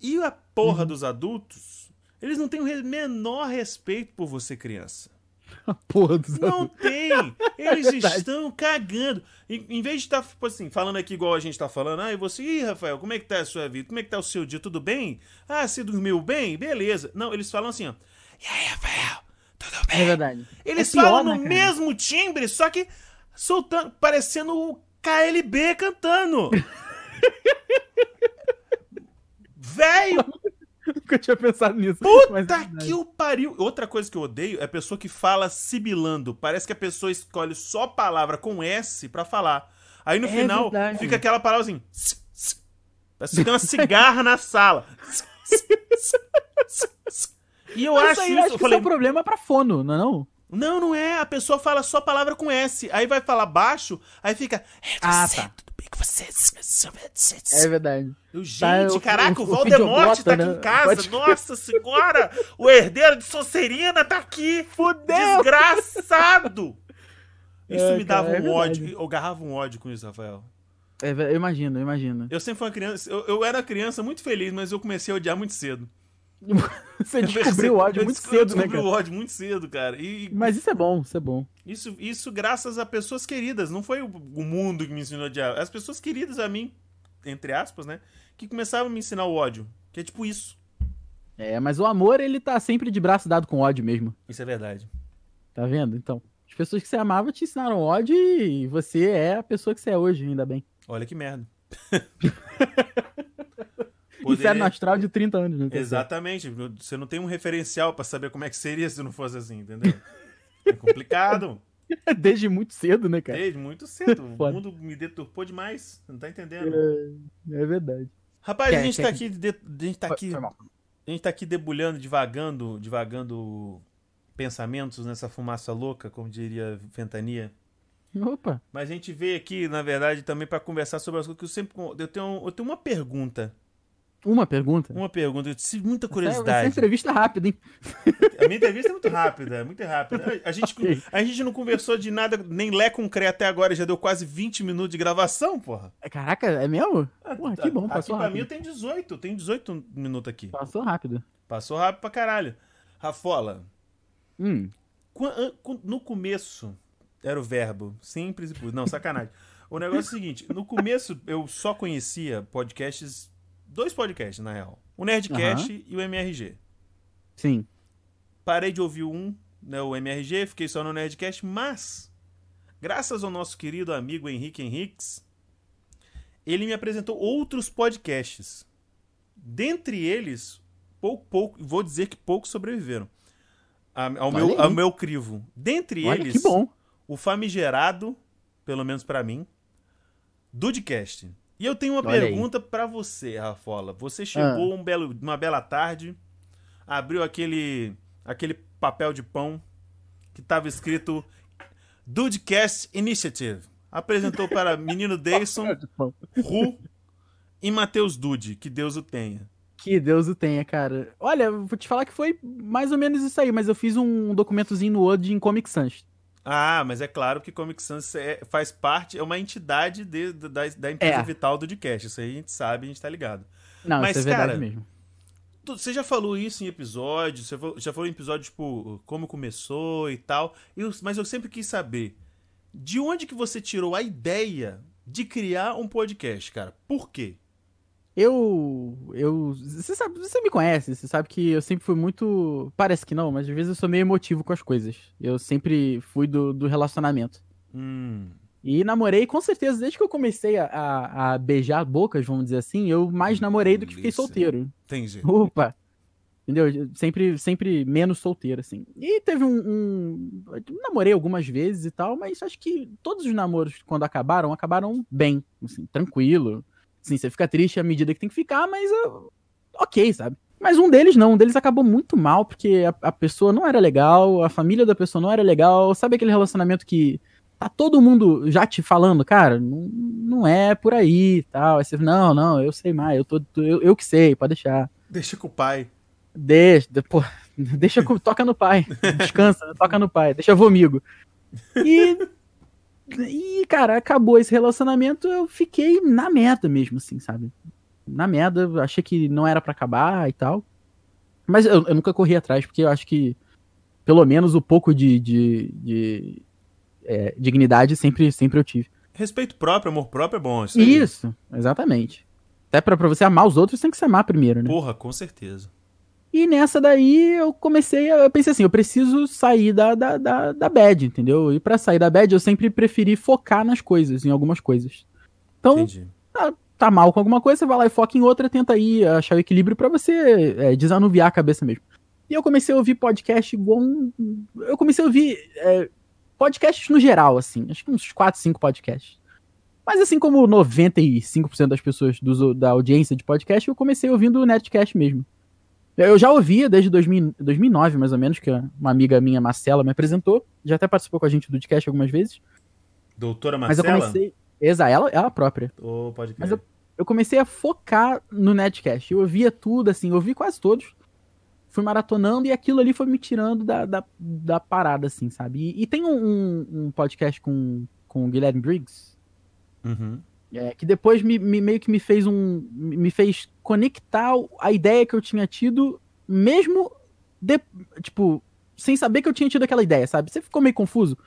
[SPEAKER 1] E a porra uhum. dos adultos, eles não têm o menor respeito por você, criança. *laughs*
[SPEAKER 2] A porra dos
[SPEAKER 1] Não tem! *laughs* Eles é estão cagando. Em, em, vez de estar, tá, tipo assim, falando aqui igual a gente tá falando, ah, e você, ih, Rafael, como é que tá a sua vida? Como é que tá o seu dia? Tudo bem? Ah, você dormiu bem? Beleza. Não, eles falam assim, ó. E aí, Rafael? Tudo bem?
[SPEAKER 2] É verdade.
[SPEAKER 1] Eles é falam pior, no né, mesmo timbre, só que soltando, parecendo o KLB cantando. *laughs* Velho!
[SPEAKER 2] Nunca tinha pensado nisso.
[SPEAKER 1] Puta é que o pariu! Outra coisa que eu odeio é a pessoa que fala sibilando. Parece que a pessoa escolhe só palavra com S para falar. Aí no é final verdade. fica aquela palavra assim. Parece que tem uma cigarra na sala.
[SPEAKER 2] e eu Mas acho isso. Acho eu falei, isso é um problema pra fono, não é não?
[SPEAKER 1] Não, não é. A pessoa fala só palavra com S. Aí vai falar baixo, aí fica.
[SPEAKER 2] Ah, tá. Tudo bem com você? É verdade.
[SPEAKER 1] Eu, gente, tá, caraca, o, o, o Voldemort tá aqui né? em casa. Pode... Nossa senhora! o herdeiro de Sonserina tá aqui.
[SPEAKER 2] Fudeu!
[SPEAKER 1] Desgraçado! Isso é, me dava cara, um é ódio. Eu agarrava um ódio com isso, Rafael.
[SPEAKER 2] É, eu imagino, eu imagino.
[SPEAKER 1] Eu sempre fui uma criança. Eu, eu era criança muito feliz, mas eu comecei a odiar muito cedo. *laughs*
[SPEAKER 2] Você descobriu o ódio muito cedo, né, cara?
[SPEAKER 1] o ódio muito cedo, cara. E,
[SPEAKER 2] Mas isso é bom, isso é bom.
[SPEAKER 1] Isso, isso graças a pessoas queridas. Não foi o, o mundo que me ensinou a odiar. As pessoas queridas a mim, entre aspas, né? Que começavam a me ensinar o ódio. Que é tipo isso.
[SPEAKER 2] É, mas o amor, ele tá sempre de braço dado com ódio mesmo.
[SPEAKER 1] Isso é verdade.
[SPEAKER 2] Tá vendo? Então, as pessoas que você amava te ensinaram ódio e você é a pessoa que você é hoje, ainda bem.
[SPEAKER 1] Olha que merda. *laughs*
[SPEAKER 2] Poderia... Inferno astral de 30 anos, né?
[SPEAKER 1] Exatamente. Você não tem um referencial para saber como é que seria *laughs* se não fosse assim, entendeu? É complicado. *laughs*
[SPEAKER 2] Desde muito cedo, né, cara?
[SPEAKER 1] Desde muito cedo. *laughs* o mundo me deturpou demais. Não tá entendendo?
[SPEAKER 2] É, é verdade.
[SPEAKER 1] Rapaz, quer, a gente quer, tá aqui. De, a gente tá aqui. A gente tá aqui debulhando, divagando, divagando pensamentos nessa fumaça louca, como diria Ventania.
[SPEAKER 2] Opa!
[SPEAKER 1] Mas a gente veio aqui, na verdade, também para conversar sobre as coisas que eu sempre. Eu tenho, eu tenho uma pergunta
[SPEAKER 2] uma pergunta?
[SPEAKER 1] Uma pergunta. Eu tive muita curiosidade. Essa,
[SPEAKER 2] entrevista rápida, hein?
[SPEAKER 1] A minha entrevista é muito rápida, é muito rápida. *laughs* A gente, okay. a gente não conversou de nada, nem Lé com Cré até agora, já deu quase 20 minutos de gravação, porra.
[SPEAKER 2] Caraca, é mesmo? Ah, porra, que bom, passou
[SPEAKER 1] aqui
[SPEAKER 2] rápido.
[SPEAKER 1] pra mim tem 18, tem 18 minutos aqui.
[SPEAKER 2] Passou rápido.
[SPEAKER 1] Passou rápido pra caralho. Rafola.
[SPEAKER 2] Hum.
[SPEAKER 1] No começo, era o verbo, simples e puro. Não, sacanagem. O negócio é o seguinte, no começo eu só conhecia podcasts dois podcasts, na real. O Nerdcast uhum. e o MRG.
[SPEAKER 2] Sim.
[SPEAKER 1] Parei de ouvir um, né, o MRG, fiquei só no Nerdcast, mas, graças ao nosso querido amigo Henrique Henriques, ele me apresentou outros podcasts. Dentre eles, pouco, pouco, vou dizer que poucos sobreviveram ao, meu, ao meu crivo. Dentre
[SPEAKER 2] Olha,
[SPEAKER 1] eles,
[SPEAKER 2] o
[SPEAKER 1] famigerado, pelo menos para mim, Dudecast. E eu tenho uma Olha pergunta para você, Rafola. Você chegou ah. um belo, uma bela tarde, abriu aquele aquele papel de pão que estava escrito Dudecast Initiative. Apresentou para *laughs* menino Dayson, Ru e Matheus Dude. Que Deus o tenha.
[SPEAKER 2] Que Deus o tenha, cara. Olha, vou te falar que foi mais ou menos isso aí, mas eu fiz um documentozinho no Word em Comic Sans.
[SPEAKER 1] Ah, mas é claro que Comic Sans é, faz parte, é uma entidade de, de, da, da empresa é. vital do podcast. Isso aí a gente sabe, a gente tá ligado.
[SPEAKER 2] Não, mas, isso é cara, verdade mesmo.
[SPEAKER 1] Você já falou isso em episódios, você já falou em episódios, tipo, como começou e tal. Eu, mas eu sempre quis saber de onde que você tirou a ideia de criar um podcast, cara? Por quê?
[SPEAKER 2] Eu. Eu. Você sabe, você me conhece, você sabe que eu sempre fui muito. Parece que não, mas às vezes eu sou meio emotivo com as coisas. Eu sempre fui do, do relacionamento.
[SPEAKER 1] Hum.
[SPEAKER 2] E namorei, com certeza, desde que eu comecei a, a, a beijar bocas, vamos dizer assim, eu mais namorei do que fiquei solteiro.
[SPEAKER 1] Entendi.
[SPEAKER 2] Opa! Entendeu? Sempre, sempre menos solteiro, assim. E teve um, um. Namorei algumas vezes e tal, mas acho que todos os namoros, quando acabaram, acabaram bem, assim, tranquilo Sim, você fica triste à medida que tem que ficar, mas uh, ok, sabe? Mas um deles não, um deles acabou muito mal, porque a, a, pessoa não era legal, a família da pessoa não era legal. Sabe aquele relacionamento que tá todo mundo já te falando, cara, não, não é por aí tal. Aí você, não, não, eu sei mais, eu, tô, eu, eu que sei, pode deixar.
[SPEAKER 1] Deixa com o pai.
[SPEAKER 2] Deixa, pô, *laughs* deixa com, toca no pai, descansa, toca no pai, deixa vomigo. E e, cara, acabou esse relacionamento, eu fiquei na merda mesmo, assim, sabe? Na merda, achei que não era para acabar e tal. Mas eu, eu, nunca corri atrás, porque eu acho que, pelo menos, o pouco de, de, de é, dignidade sempre, sempre eu tive.
[SPEAKER 1] Respeito próprio, amor próprio é bom.
[SPEAKER 2] Isso, isso exatamente. Até pra, pra você amar os outros, tem que se amar primeiro, né?
[SPEAKER 1] Porra, com certeza.
[SPEAKER 2] E nessa daí eu comecei, eu pensei assim, eu preciso sair da, da, da, da bad, entendeu? E para sair da bad eu sempre preferi focar nas coisas, em algumas coisas. Então, tá, tá, mal com alguma coisa, você vai lá e foca em outra, tenta aí achar o equilíbrio para você é, desanuviar a cabeça mesmo. E eu comecei a ouvir podcast igual um... Eu comecei a ouvir é, podcasts no geral, assim, acho que uns 4, 5 podcasts. Mas assim como 95% das pessoas do, da audiência de podcast, eu comecei ouvindo o Netcast mesmo. Eu já ouvia desde 2000, 2009, mais ou menos, que uma amiga minha, Marcela, me apresentou. Já até participou com a gente do podcast algumas vezes.
[SPEAKER 1] Doutora Marcela?
[SPEAKER 2] Mas eu comecei... Exato, ela, ela própria.
[SPEAKER 1] Oh, pode
[SPEAKER 2] Mas eu, eu comecei a focar no Netcast. Eu ouvia tudo, assim, eu ouvi quase todos. Fui maratonando e aquilo ali foi me tirando da, da, da parada, assim, sabe? E, e tem um, um, podcast com, com o Guilherme Briggs.
[SPEAKER 1] Uhum.
[SPEAKER 2] É, que depois me, me, meio que me fez um. me fez conectar a ideia que eu tinha tido, mesmo de, tipo, sem saber que eu tinha tido aquela ideia, sabe? Você ficou meio confuso.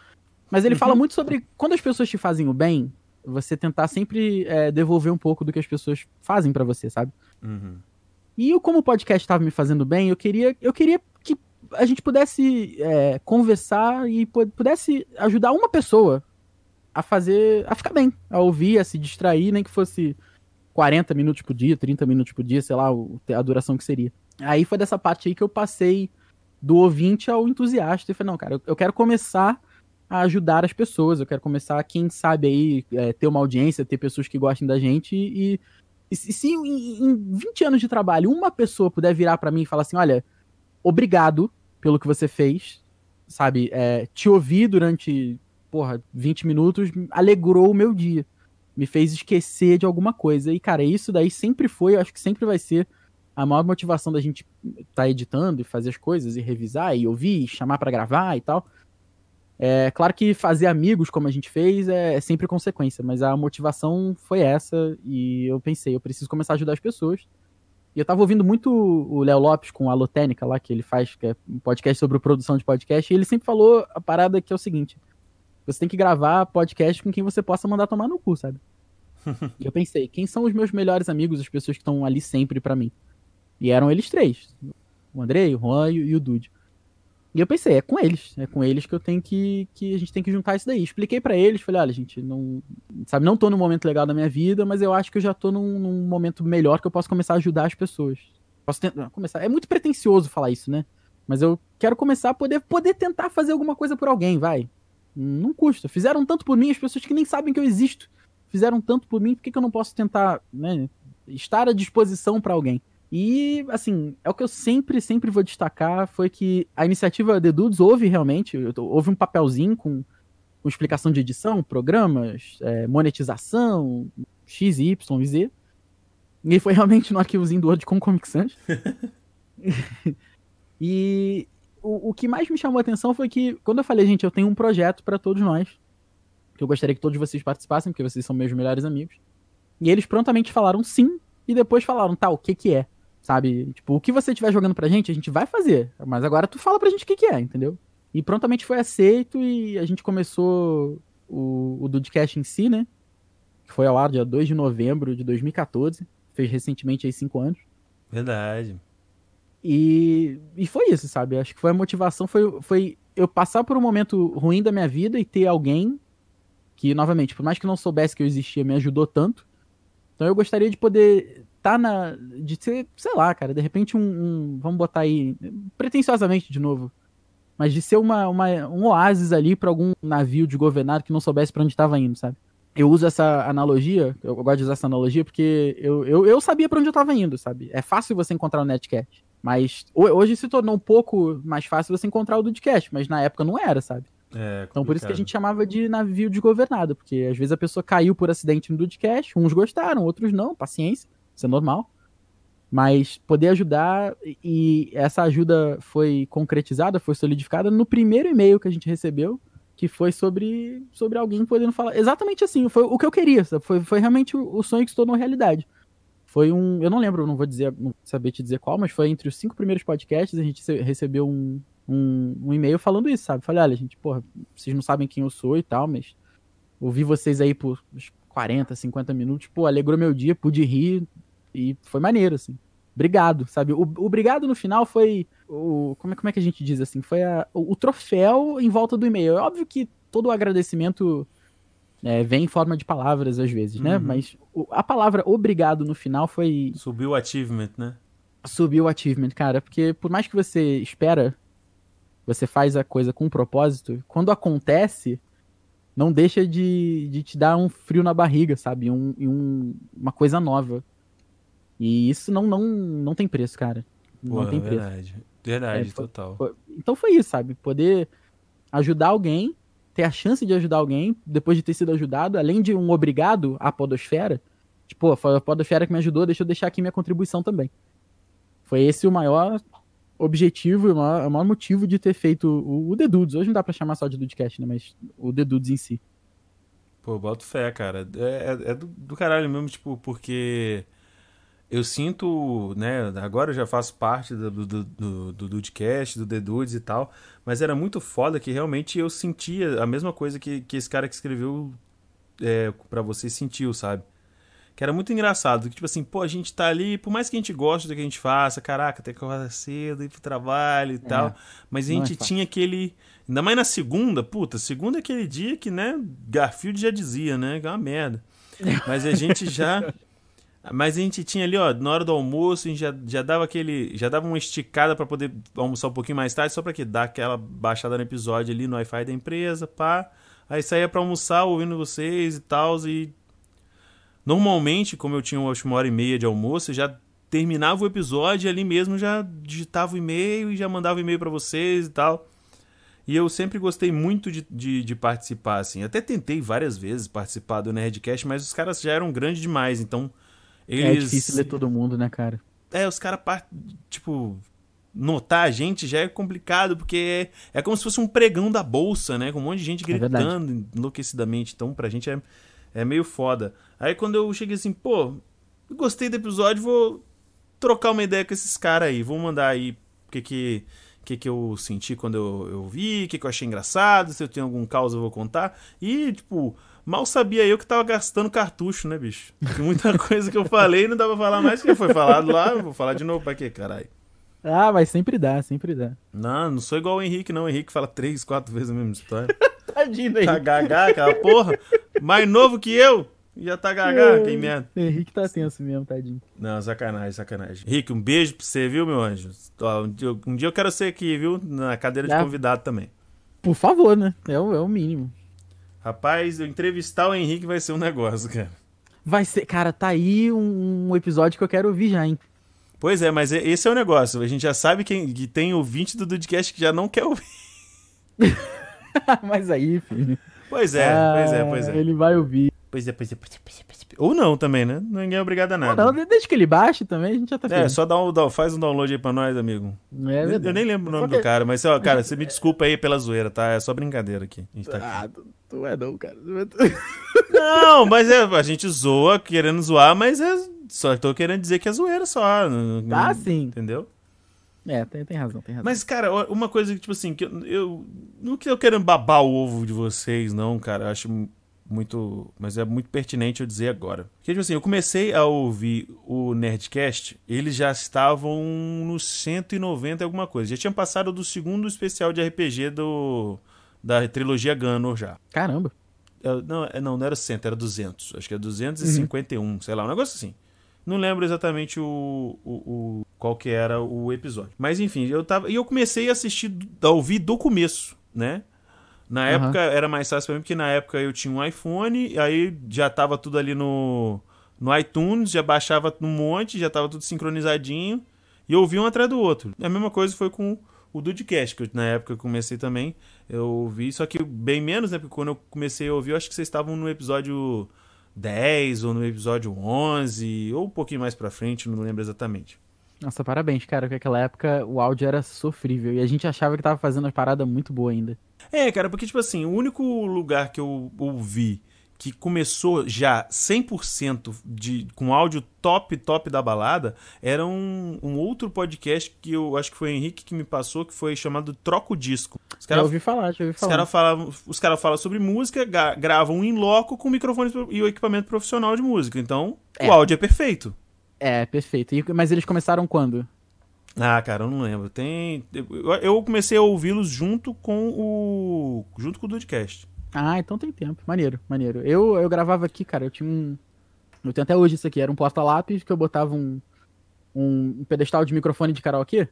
[SPEAKER 2] Mas ele uhum. fala muito sobre quando as pessoas te fazem o bem, você tentar sempre é, devolver um pouco do que as pessoas fazem para você, sabe?
[SPEAKER 1] Uhum.
[SPEAKER 2] E eu, como o podcast estava me fazendo bem, eu queria, eu queria que a gente pudesse é, conversar e pudesse ajudar uma pessoa a fazer. a ficar bem, a ouvir, a se distrair, nem que fosse 40 minutos por dia, 30 minutos por dia, sei lá, a duração que seria. Aí foi dessa parte aí que eu passei do ouvinte ao entusiasta e falei, não, cara, eu quero começar a ajudar as pessoas, eu quero começar, quem sabe aí, é, ter uma audiência, ter pessoas que gostem da gente e, e se em, em 20 anos de trabalho uma pessoa puder virar para mim e falar assim, olha, obrigado pelo que você fez, sabe, é, te ouvir durante porra, 20 minutos alegrou o meu dia. Me fez esquecer de alguma coisa. E, cara, isso daí sempre foi, eu acho que sempre vai ser a maior motivação da gente estar tá editando e fazer as coisas e revisar e ouvir e chamar para gravar e tal. É claro que fazer amigos como a gente fez é, é, sempre consequência, mas a motivação foi essa e eu pensei, eu preciso começar a ajudar as pessoas. E eu tava ouvindo muito o Léo Lopes com a Lotênica lá, que ele faz, que é um podcast sobre produção de podcast, e ele sempre falou a parada que é o seguinte: você tem que gravar podcast com quem você possa mandar tomar no cu, sabe? *laughs* e eu pensei, quem são os meus melhores amigos, as pessoas que estão ali sempre para mim? E eram eles três. O Andrei, o Juan e, o Dude. E eu pensei, é com eles, é com eles que eu tenho que, que a gente tem que juntar isso daí. Expliquei para eles, falei, olha, gente, não, sabe, não tô num momento legal da minha vida, mas eu acho que eu já tô num, num momento melhor que eu posso começar a ajudar as pessoas. Posso tentar, começar, é muito pretencioso falar isso, né? Mas eu quero começar a poder, poder tentar fazer alguma coisa por alguém, vai. Não custa. Fizeram tanto por mim, as pessoas que nem sabem que eu existo fizeram tanto por mim, por que, que eu não posso tentar né, estar à disposição para alguém? E, assim, é o que eu sempre, sempre vou destacar, foi que a iniciativa The Dudes houve realmente, houve um papelzinho com, com explicação de edição, programas, é, monetização, X, Y Z. E foi realmente no arquivozinho do Word com Comic Sans. *laughs* *laughs* e, o, o que mais me chamou a atenção foi que, quando eu falei, gente, eu tenho um projeto para todos nós, que eu gostaria que todos vocês participassem, porque vocês são meus melhores amigos. E eles prontamente falaram sim, e depois falaram, tá, o que que é? Sabe? Tipo, o que você estiver jogando pra gente, a gente vai fazer. Mas agora tu fala pra gente o que que é, entendeu? E prontamente foi aceito e a gente começou o, o Dudcast em si, né? Que foi ao ar dia 2 de novembro de 2014. Fez recentemente aí 5 anos.
[SPEAKER 1] Verdade.
[SPEAKER 2] E, e foi isso, sabe? Acho que foi a motivação, foi, foi eu passar por um momento ruim da minha vida e ter alguém que, novamente, por mais que não soubesse que eu existia, me ajudou tanto. Então eu gostaria de poder estar tá na. de ser, sei lá, cara, de repente um. um vamos botar aí. pretensiosamente de novo. Mas de ser uma, uma um oásis ali para algum navio de governado que não soubesse para onde estava indo, sabe? eu uso essa analogia, eu gosto de usar essa analogia porque eu, eu, eu sabia para onde eu tava indo, sabe? É fácil você encontrar o Netcast. Mas hoje se tornou um pouco mais fácil você encontrar o Dudcast, mas na época não era, sabe? É, então por isso que a gente chamava de navio desgovernado, porque às vezes a pessoa caiu por acidente no Dudcast, uns gostaram, outros não, paciência, isso é normal. Mas poder ajudar, e essa ajuda foi concretizada, foi solidificada no primeiro e-mail que a gente recebeu, que foi sobre, sobre alguém podendo falar. Exatamente assim, foi o que eu queria, foi, foi realmente o, o sonho que se tornou realidade. Foi um. Eu não lembro, não vou dizer, não saber te dizer qual, mas foi entre os cinco primeiros podcasts, a gente recebeu um, um, um e-mail falando isso, sabe? Falei, olha, gente, porra, vocês não sabem quem eu sou e tal, mas ouvi vocês aí por 40, 50 minutos, pô, alegrou meu dia, pude rir e foi maneiro, assim. Obrigado, sabe? O, o obrigado no final foi o. Como é, como é que a gente diz assim? Foi a, o, o troféu em volta do e-mail. É óbvio que todo o agradecimento é, vem em forma de palavras às vezes, né? Uhum. Mas a palavra obrigado no final foi.
[SPEAKER 1] Subiu o achievement, né?
[SPEAKER 2] Subiu o achievement, cara. Porque por mais que você espera, você faz a coisa com um propósito, quando acontece, não deixa de, de te dar um frio na barriga, sabe? Um, um, uma coisa nova. E isso não, não, não tem preço, cara. Não
[SPEAKER 1] Pô, tem preço. Verdade, verdade, é, total.
[SPEAKER 2] Foi, então foi isso, sabe? Poder ajudar alguém, ter a chance de ajudar alguém, depois de ter sido ajudado, além de um obrigado à podosfera. Tipo, foi a podosfera que me ajudou, deixa eu deixar aqui minha contribuição também. Foi esse o maior objetivo, o maior, o maior motivo de ter feito o, o The Dudes. Hoje não dá pra chamar só de Dudecast, né? Mas o The Dudes em si.
[SPEAKER 1] Pô, boto fé, cara. É, é, é do, do caralho mesmo, tipo, porque eu sinto, né, agora eu já faço parte do, do, do, do Dudecast, do The Dudes e tal, mas era muito foda que realmente eu sentia a mesma coisa que, que esse cara que escreveu é, para você sentiu, sabe? Que era muito engraçado, que tipo assim, pô, a gente tá ali, por mais que a gente goste do que a gente faça, caraca, tem que acordar cedo, ir pro trabalho e é, tal, mas a gente é tinha aquele... Ainda mais na segunda, puta, segunda é aquele dia que, né, Garfield já dizia, né, que é uma merda. Mas a gente já... *laughs* Mas a gente tinha ali, ó, na hora do almoço, a gente já, já dava aquele. Já dava uma esticada para poder almoçar um pouquinho mais tarde, só pra que dar aquela baixada no episódio ali no Wi-Fi da empresa, pá. Aí saía pra almoçar ouvindo vocês e tal. E normalmente, como eu tinha uma, uma hora e meia de almoço, eu já terminava o episódio e ali mesmo já digitava o e-mail e já mandava o e-mail para vocês e tal. E eu sempre gostei muito de, de, de, participar, assim. Até tentei várias vezes participar do Nerdcast, mas os caras já eram grandes demais, então
[SPEAKER 2] eles... É difícil ler todo mundo, né, cara?
[SPEAKER 1] É, os caras, tipo, notar a gente já é complicado, porque é, é como se fosse um pregão da bolsa, né? Com um monte de gente é gritando é enlouquecidamente. Então, pra gente é, é meio foda. Aí quando eu cheguei assim, pô, gostei do episódio, vou trocar uma ideia com esses caras aí. Vou mandar aí o que que, que que eu senti quando eu, eu vi, o que que eu achei engraçado, se eu tenho algum caos eu vou contar. E, tipo, Mal sabia eu que tava gastando cartucho, né, bicho? muita *laughs* coisa que eu falei não dava pra falar mais que foi falado lá. Vou falar de novo pra quê, caralho?
[SPEAKER 2] Ah, mas sempre dá, sempre dá.
[SPEAKER 1] Não, não sou igual o Henrique, não. O Henrique fala três, quatro vezes a mesma história. *laughs*
[SPEAKER 2] Tadinho aí.
[SPEAKER 1] Tá gagá, aquela porra. Mais novo que eu. Já tá gagá, quem merda.
[SPEAKER 2] Henrique tá tenso mesmo, tadinho.
[SPEAKER 1] Não, sacanagem, sacanagem. Henrique, um beijo pra você, viu, meu anjo? um, dia, um dia eu quero ser aqui, viu? Na cadeira de ah, convidado também.
[SPEAKER 2] Por favor, né? É o, é o mínimo.
[SPEAKER 1] Rapaz, eu entrevistar o Henrique vai ser um negócio, cara.
[SPEAKER 2] Vai ser, cara, tá aí um, um episódio que eu quero ouvir já, hein?
[SPEAKER 1] Pois é, mas esse é o negócio. A gente já sabe que, que tem ouvinte do Dudcast que já não quer ouvir. *laughs*
[SPEAKER 2] mas aí, filho.
[SPEAKER 1] Pois é, ah, pois é, pois é.
[SPEAKER 2] Ele vai ouvir.
[SPEAKER 1] É, é, é, é, é. Ou não também, né? Ninguém é obrigado a nada.
[SPEAKER 2] Não, não, desde que ele baixe também, a gente já tá
[SPEAKER 1] feliz. É, só dá um, faz um download aí pra nós, amigo. É verdade. Eu nem lembro o nome que... do cara, mas, ó, cara, você me desculpa aí pela zoeira, tá? É só brincadeira aqui.
[SPEAKER 2] Tá
[SPEAKER 1] ah,
[SPEAKER 2] aqui. tu é não, cara.
[SPEAKER 1] Não, mas é, a gente zoa querendo zoar, mas é, só tô querendo dizer que é zoeira só.
[SPEAKER 2] Ah, sim.
[SPEAKER 1] Entendeu?
[SPEAKER 2] É, tem, tem razão, tem razão.
[SPEAKER 1] Mas, cara, uma coisa que, tipo assim, que eu, eu não que eu quero babar o ovo de vocês, não, cara. Eu acho muito. Mas é muito pertinente eu dizer agora. Porque, tipo assim, eu comecei a ouvir o Nerdcast, eles já estavam nos 190 alguma coisa. Já tinham passado do segundo especial de RPG do da trilogia Gunner já.
[SPEAKER 2] Caramba.
[SPEAKER 1] Eu, não, é, não, não era 100, era 200. Acho que é 251, uhum. sei lá, um negócio assim. Não lembro exatamente o, o, o, qual que era o episódio. Mas enfim, eu tava. E eu comecei a assistir, a ouvir do começo, né? Na uhum. época era mais fácil pra mim, porque na época eu tinha um iPhone, aí já tava tudo ali no, no iTunes, já baixava um monte, já tava tudo sincronizadinho, e eu ouvia um atrás do outro. A mesma coisa foi com o Dudecast, que eu, na época eu comecei também, eu ouvi, só que bem menos, né? Porque quando eu comecei a ouvir, eu acho que vocês estavam no episódio 10 ou no episódio 11, ou um pouquinho mais pra frente, não lembro exatamente.
[SPEAKER 2] Nossa, parabéns, cara, porque naquela época o áudio era sofrível e a gente achava que tava fazendo uma parada muito boa ainda.
[SPEAKER 1] É, cara, porque, tipo assim, o único lugar que eu ouvi que começou já 100% de, com áudio top, top da balada, era um, um, outro podcast que eu acho que foi o Henrique que me passou, que foi chamado Troco Disco.
[SPEAKER 2] Os cara, já ouvi falar, já ouvi falar.
[SPEAKER 1] Os caras falam, cara falam sobre música, gravam em loco com microfone e o equipamento profissional de música. Então, é. o áudio é perfeito.
[SPEAKER 2] É, perfeito. E, mas eles começaram quando?
[SPEAKER 1] Ah, cara, eu não lembro. Tem. Eu comecei a ouvi-los junto com o. junto com o Dudcast.
[SPEAKER 2] Ah, então tem tempo. Maneiro, maneiro. Eu, eu gravava aqui, cara, eu tinha um. Eu tenho até hoje isso aqui, era um porta-lápis que eu botava um, um pedestal de microfone de karaokê.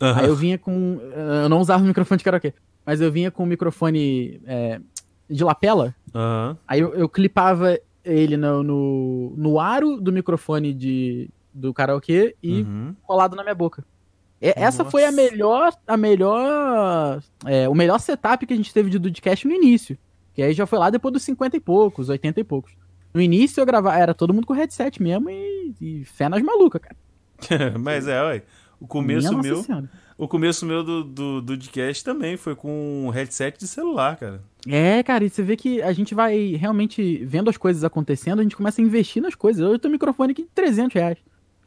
[SPEAKER 2] Uhum. Aí eu vinha com. Eu não usava microfone de karaokê, mas eu vinha com o microfone é, de lapela.
[SPEAKER 1] Uhum.
[SPEAKER 2] Aí eu, eu clipava ele no, no, no, aro do microfone de, do karaokê e uhum. colado na minha boca. E, essa foi a melhor, a melhor, é, o melhor setup que a gente teve de Dudcast no início. Que aí já foi lá depois dos 50 e poucos, 80 e poucos. No início eu gravava, era todo mundo com headset mesmo e, e fé nas malucas,
[SPEAKER 1] cara. *laughs* Mas é, olha, o começo Minha meu. O começo meu do, do, do podcast também foi com um headset de celular, cara.
[SPEAKER 2] É, cara, e você vê que a gente vai realmente vendo as coisas acontecendo, a gente começa a investir nas coisas. Eu tenho um microfone aqui de 300 reais.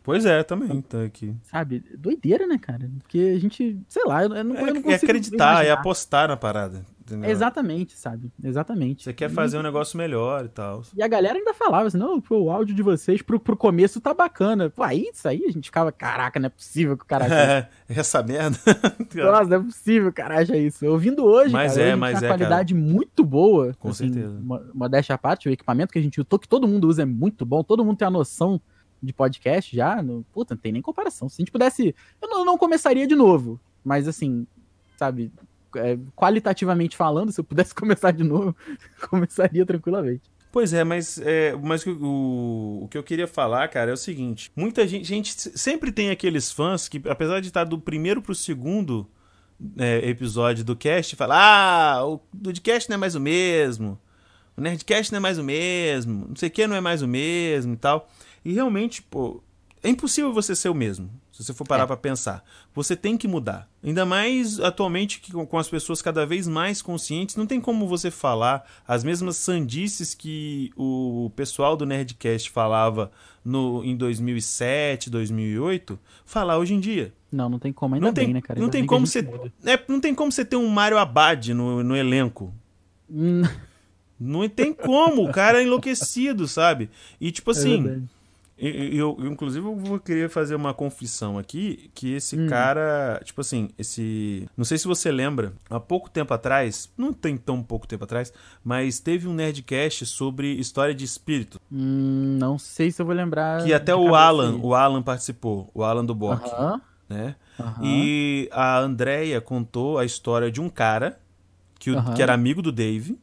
[SPEAKER 1] Pois é, também tá aqui.
[SPEAKER 2] Sabe? Doideira, né, cara? Porque a gente, sei lá, eu não, é, eu não
[SPEAKER 1] consigo. É acreditar, imaginar. é apostar na parada.
[SPEAKER 2] Entendeu? Exatamente, sabe? Exatamente.
[SPEAKER 1] Você quer fazer um negócio melhor e tal.
[SPEAKER 2] E a galera ainda falava assim: não, pô, o áudio de vocês pro, pro começo tá bacana. Pô, aí isso aí a gente ficava, caraca, não é possível que o cara.
[SPEAKER 1] É, *laughs* essa merda. *laughs*
[SPEAKER 2] Nossa, não é possível, cara, acha isso. Ouvindo hoje,
[SPEAKER 1] mas
[SPEAKER 2] cara,
[SPEAKER 1] é, mas
[SPEAKER 2] tem
[SPEAKER 1] uma
[SPEAKER 2] é, qualidade cara. muito boa.
[SPEAKER 1] Com assim, certeza.
[SPEAKER 2] Modéstia à parte, o equipamento que a gente usou, que todo mundo usa é muito bom, todo mundo tem a noção de podcast já. No, puta, não tem nem comparação. Se a gente pudesse. Eu não, não começaria de novo, mas assim, sabe, é, qualitativamente falando, se eu pudesse *laughs* começar de novo, *laughs* começaria tranquilamente.
[SPEAKER 1] Pois é, mas, é, mas o, o que eu queria falar, cara, é o seguinte: muita gente, gente sempre tem aqueles fãs que, apesar de estar do primeiro pro segundo é, episódio do cast, fala: Ah, o podcast não é mais o mesmo, o Nerdcast não é mais o mesmo, não sei o que não é mais o mesmo e tal. E realmente, pô, é impossível você ser o mesmo. Se você for parar é. para pensar, você tem que mudar. Ainda mais atualmente que com as pessoas cada vez mais conscientes, não tem como você falar as mesmas sandices que o pessoal do Nerdcast falava no em 2007, 2008, falar hoje em dia.
[SPEAKER 2] Não, não tem como, ainda não
[SPEAKER 1] tem,
[SPEAKER 2] bem, né, cara?
[SPEAKER 1] Não tem como você, é, não tem como você ter um Mario Abad no, no elenco.
[SPEAKER 2] Hum.
[SPEAKER 1] Não tem como, o cara é enlouquecido, sabe? E tipo é assim, é eu, eu, inclusive, eu vou querer fazer uma confissão aqui, que esse hum. cara, tipo assim, esse... Não sei se você lembra, há pouco tempo atrás, não tem tão pouco tempo atrás, mas teve um Nerdcast sobre história de espírito.
[SPEAKER 2] Hum, não sei se eu vou lembrar.
[SPEAKER 1] Que até o Alan, o Alan participou, o Alan do Bock, uh -huh. né? Uh -huh. E a Andrea contou a história de um cara que, o, uh -huh. que era amigo do Dave,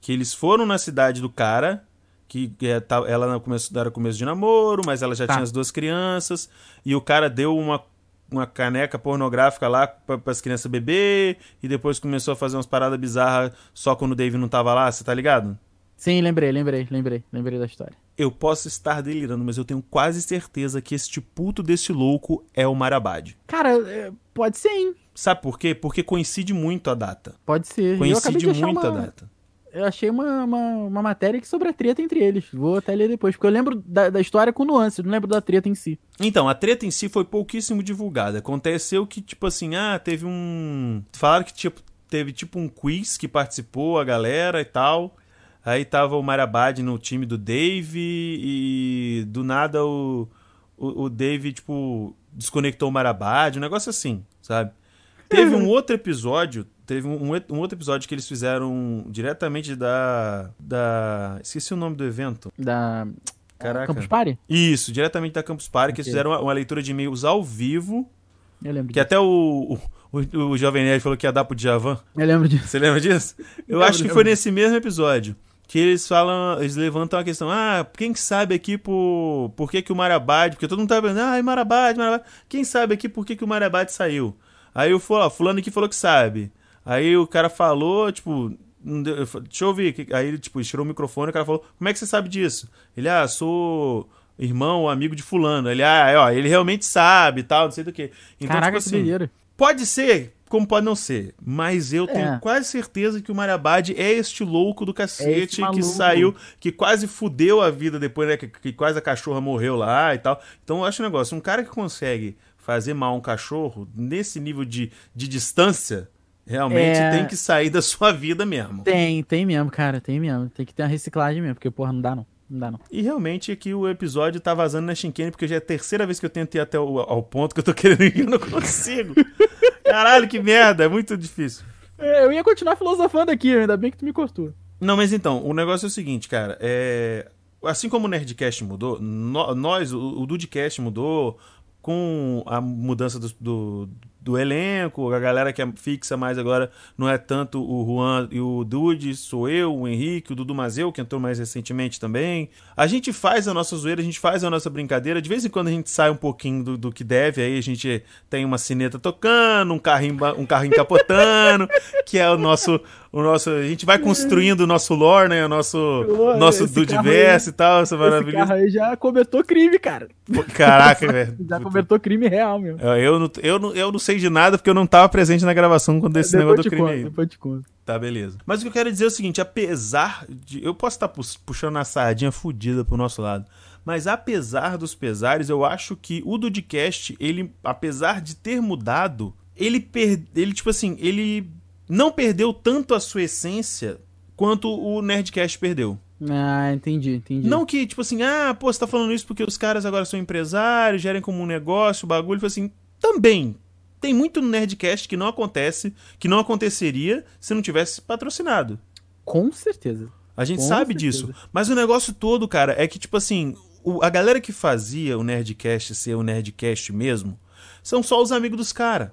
[SPEAKER 1] que eles foram na cidade do cara que é, tá, ela no começo, era começo de namoro, mas ela já tá. tinha as duas crianças, e o cara deu uma, uma caneca pornográfica lá para as crianças beber, e depois começou a fazer umas paradas bizarras só quando o Dave não tava lá, você tá ligado?
[SPEAKER 2] Sim, lembrei, lembrei, lembrei, lembrei da história.
[SPEAKER 1] Eu posso estar delirando, mas eu tenho quase certeza que este puto desse louco é o Marabad.
[SPEAKER 2] Cara, é, pode ser, hein?
[SPEAKER 1] Sabe por quê? Porque coincide muito a data.
[SPEAKER 2] Pode ser.
[SPEAKER 1] Coincide muito uma... a data
[SPEAKER 2] eu achei uma, uma, uma, matéria que sobre a treta entre eles. Vou até ler depois, porque eu lembro da, da história com nuances, não lembro da treta em si.
[SPEAKER 1] Então, a treta em si foi pouquíssimo divulgada. Aconteceu que, tipo assim, ah, teve um. Falaram que tipo, teve tipo um quiz que participou a galera e tal. Aí tava o Marabad no time do Dave e do nada o, o, o Dave, tipo, desconectou o Marabad, um negócio assim, sabe? Teve um outro episódio teve um, um, outro episódio que eles fizeram diretamente da. da. Esqueci o nome do evento.
[SPEAKER 2] Da. Caraca. Campus Party?
[SPEAKER 1] Isso, diretamente da Campus Party, okay. que eles fizeram uma, uma leitura de e-mails ao vivo.
[SPEAKER 2] Eu lembro.
[SPEAKER 1] Que disso. até o, o, o, Jovem Nerd falou que ia dar pro Djavan.
[SPEAKER 2] Eu lembro disso.
[SPEAKER 1] Você lembra disso? Eu
[SPEAKER 2] Lembro,
[SPEAKER 1] acho que foi nesse mesmo episódio que eles falam, eles levantam a questão, ah, quem que sabe aqui por, por que, que o Marabade, porque todo mundo tá pensando, ah, Marabade, Marabade, quem sabe aqui por que, que o Marabade saiu? Aí eu falo, ó, fulano aqui falou que sabe. Aí o cara falou, tipo, deu- deixa eu ouvir. que- Aí ele, tipo, tirou o microfone e o cara falou, como é que você sabe disso? Ele, ah, sou irmão, amigo de fulano. Ele, ah, ó, ele realmente sabe e tal, não sei do que. Então,
[SPEAKER 2] Caraca,
[SPEAKER 1] tipo
[SPEAKER 2] que
[SPEAKER 1] assim. Pode ser, como pode não ser. Mas eu tenho
[SPEAKER 2] É.
[SPEAKER 1] quase certeza que o Mariabade é este louco do
[SPEAKER 2] É
[SPEAKER 1] cacete que
[SPEAKER 2] maluco.
[SPEAKER 1] saiu, que quase fudeu a vida depois, né? Que, que quase a cachorra morreu lá e tal. Então eu acho um negócio, um cara que consegue fazer mal um cachorro nesse nível de, de distância, realmente
[SPEAKER 2] É.
[SPEAKER 1] tem que sair da sua *laughs* vida mesmo.
[SPEAKER 2] Tem, tem mesmo, cara, tem mesmo. Tem que ter uma reciclagem mesmo, porque, porra, não dá não. Não dá não.
[SPEAKER 1] E realmente aqui o episódio tá vazando na Shinkane, porque já é a terceira vez que eu tento ir até o, ao ponto que eu tô *laughs* querendo ir e eu não consigo. Caralho, que merda, é muito difícil.
[SPEAKER 2] É, eu ia continuar filosofando aqui, ainda bem que tu me cortou.
[SPEAKER 1] Não, mas então, o negócio é o seguinte, cara. É... Assim como o Nerdcast mudou, no- nós, o, o Dudcast mudou com a mudança do, do, do elenco, a galera que é fixa mais agora não é tanto o Juan e o Dude, sou eu, o Henrique, o Dudu Mazeu, que entrou mais recentemente também. A gente faz a nossa zoeira, a gente faz a nossa brincadeira. De vez em quando a gente sai um pouquinho do, do que deve, aí a gente tem uma sineta tocando, um carrinho, um carrinho capotando, *laughs* que é o nosso, o nosso. A gente vai construindo o nosso lore, né? O nosso, nosso
[SPEAKER 2] esse
[SPEAKER 1] Dudiverse e tal, essa
[SPEAKER 2] Esse
[SPEAKER 1] maravilhosa.
[SPEAKER 2] carro aí já cometou crime, cara.
[SPEAKER 1] Caraca, *laughs* velho.
[SPEAKER 2] Já cometou crime real, meu.
[SPEAKER 1] Eu eu, não, eu não sei de nada porque eu não tava presente na gravação quando esse negócio do crime
[SPEAKER 2] conto,
[SPEAKER 1] aí.
[SPEAKER 2] depois te conto.
[SPEAKER 1] Tá, beleza. Mas o que eu quero dizer é o seguinte: apesar de. Eu posso estar pu- puxando a sardinha fudida pro nosso lado. Mas apesar dos pesares, eu acho que o Dudcast, ele, apesar de ter mudado, ele, per... ele, tipo assim, ele não perdeu tanto a sua essência quanto o Nerdcast perdeu.
[SPEAKER 2] Ah, entendi, entendi.
[SPEAKER 1] Não que, tipo assim, ah, pô, você tá falando isso porque os caras agora são empresários, gerem como um negócio, bagulho. Tipo assim, também. Tem muito no Nerdcast que não acontece, que não aconteceria se não tivesse patrocinado.
[SPEAKER 2] Com certeza.
[SPEAKER 1] A gente
[SPEAKER 2] Com
[SPEAKER 1] sabe
[SPEAKER 2] certeza.
[SPEAKER 1] disso. Mas o negócio todo, cara, é que, tipo assim, o- a galera que fazia o Nerdcast ser o Nerdcast mesmo, são só os amigos dos caras.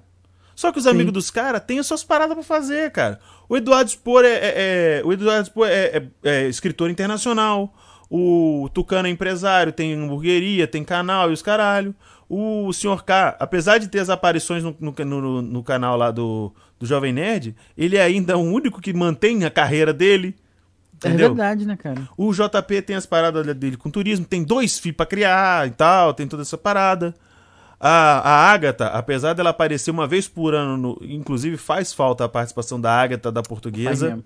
[SPEAKER 1] Só que os amigos dos caras têm as suas paradas pra fazer, cara. O Eduardo Spor é, é- é- o Eduardo Spor é, é- é escritor internacional. O Tucano é empresário, tem hamburgueria, tem canal e os caralho. O Sr. K, apesar de ter as aparições no, no- no- no canal lá do, do Jovem Nerd, ele é ainda o único que mantém a carreira dele.
[SPEAKER 2] É
[SPEAKER 1] Entendeu?
[SPEAKER 2] verdade, né, cara?
[SPEAKER 1] O JP tem as paradas dele com turismo, tem dois filhos pra criar e tal, tem toda essa parada. A, a Agatha, apesar dela aparecer uma vez por ano, no- inclusive faz falta a participação da Agatha da
[SPEAKER 2] Faz
[SPEAKER 1] portuguesa.
[SPEAKER 2] mesmo.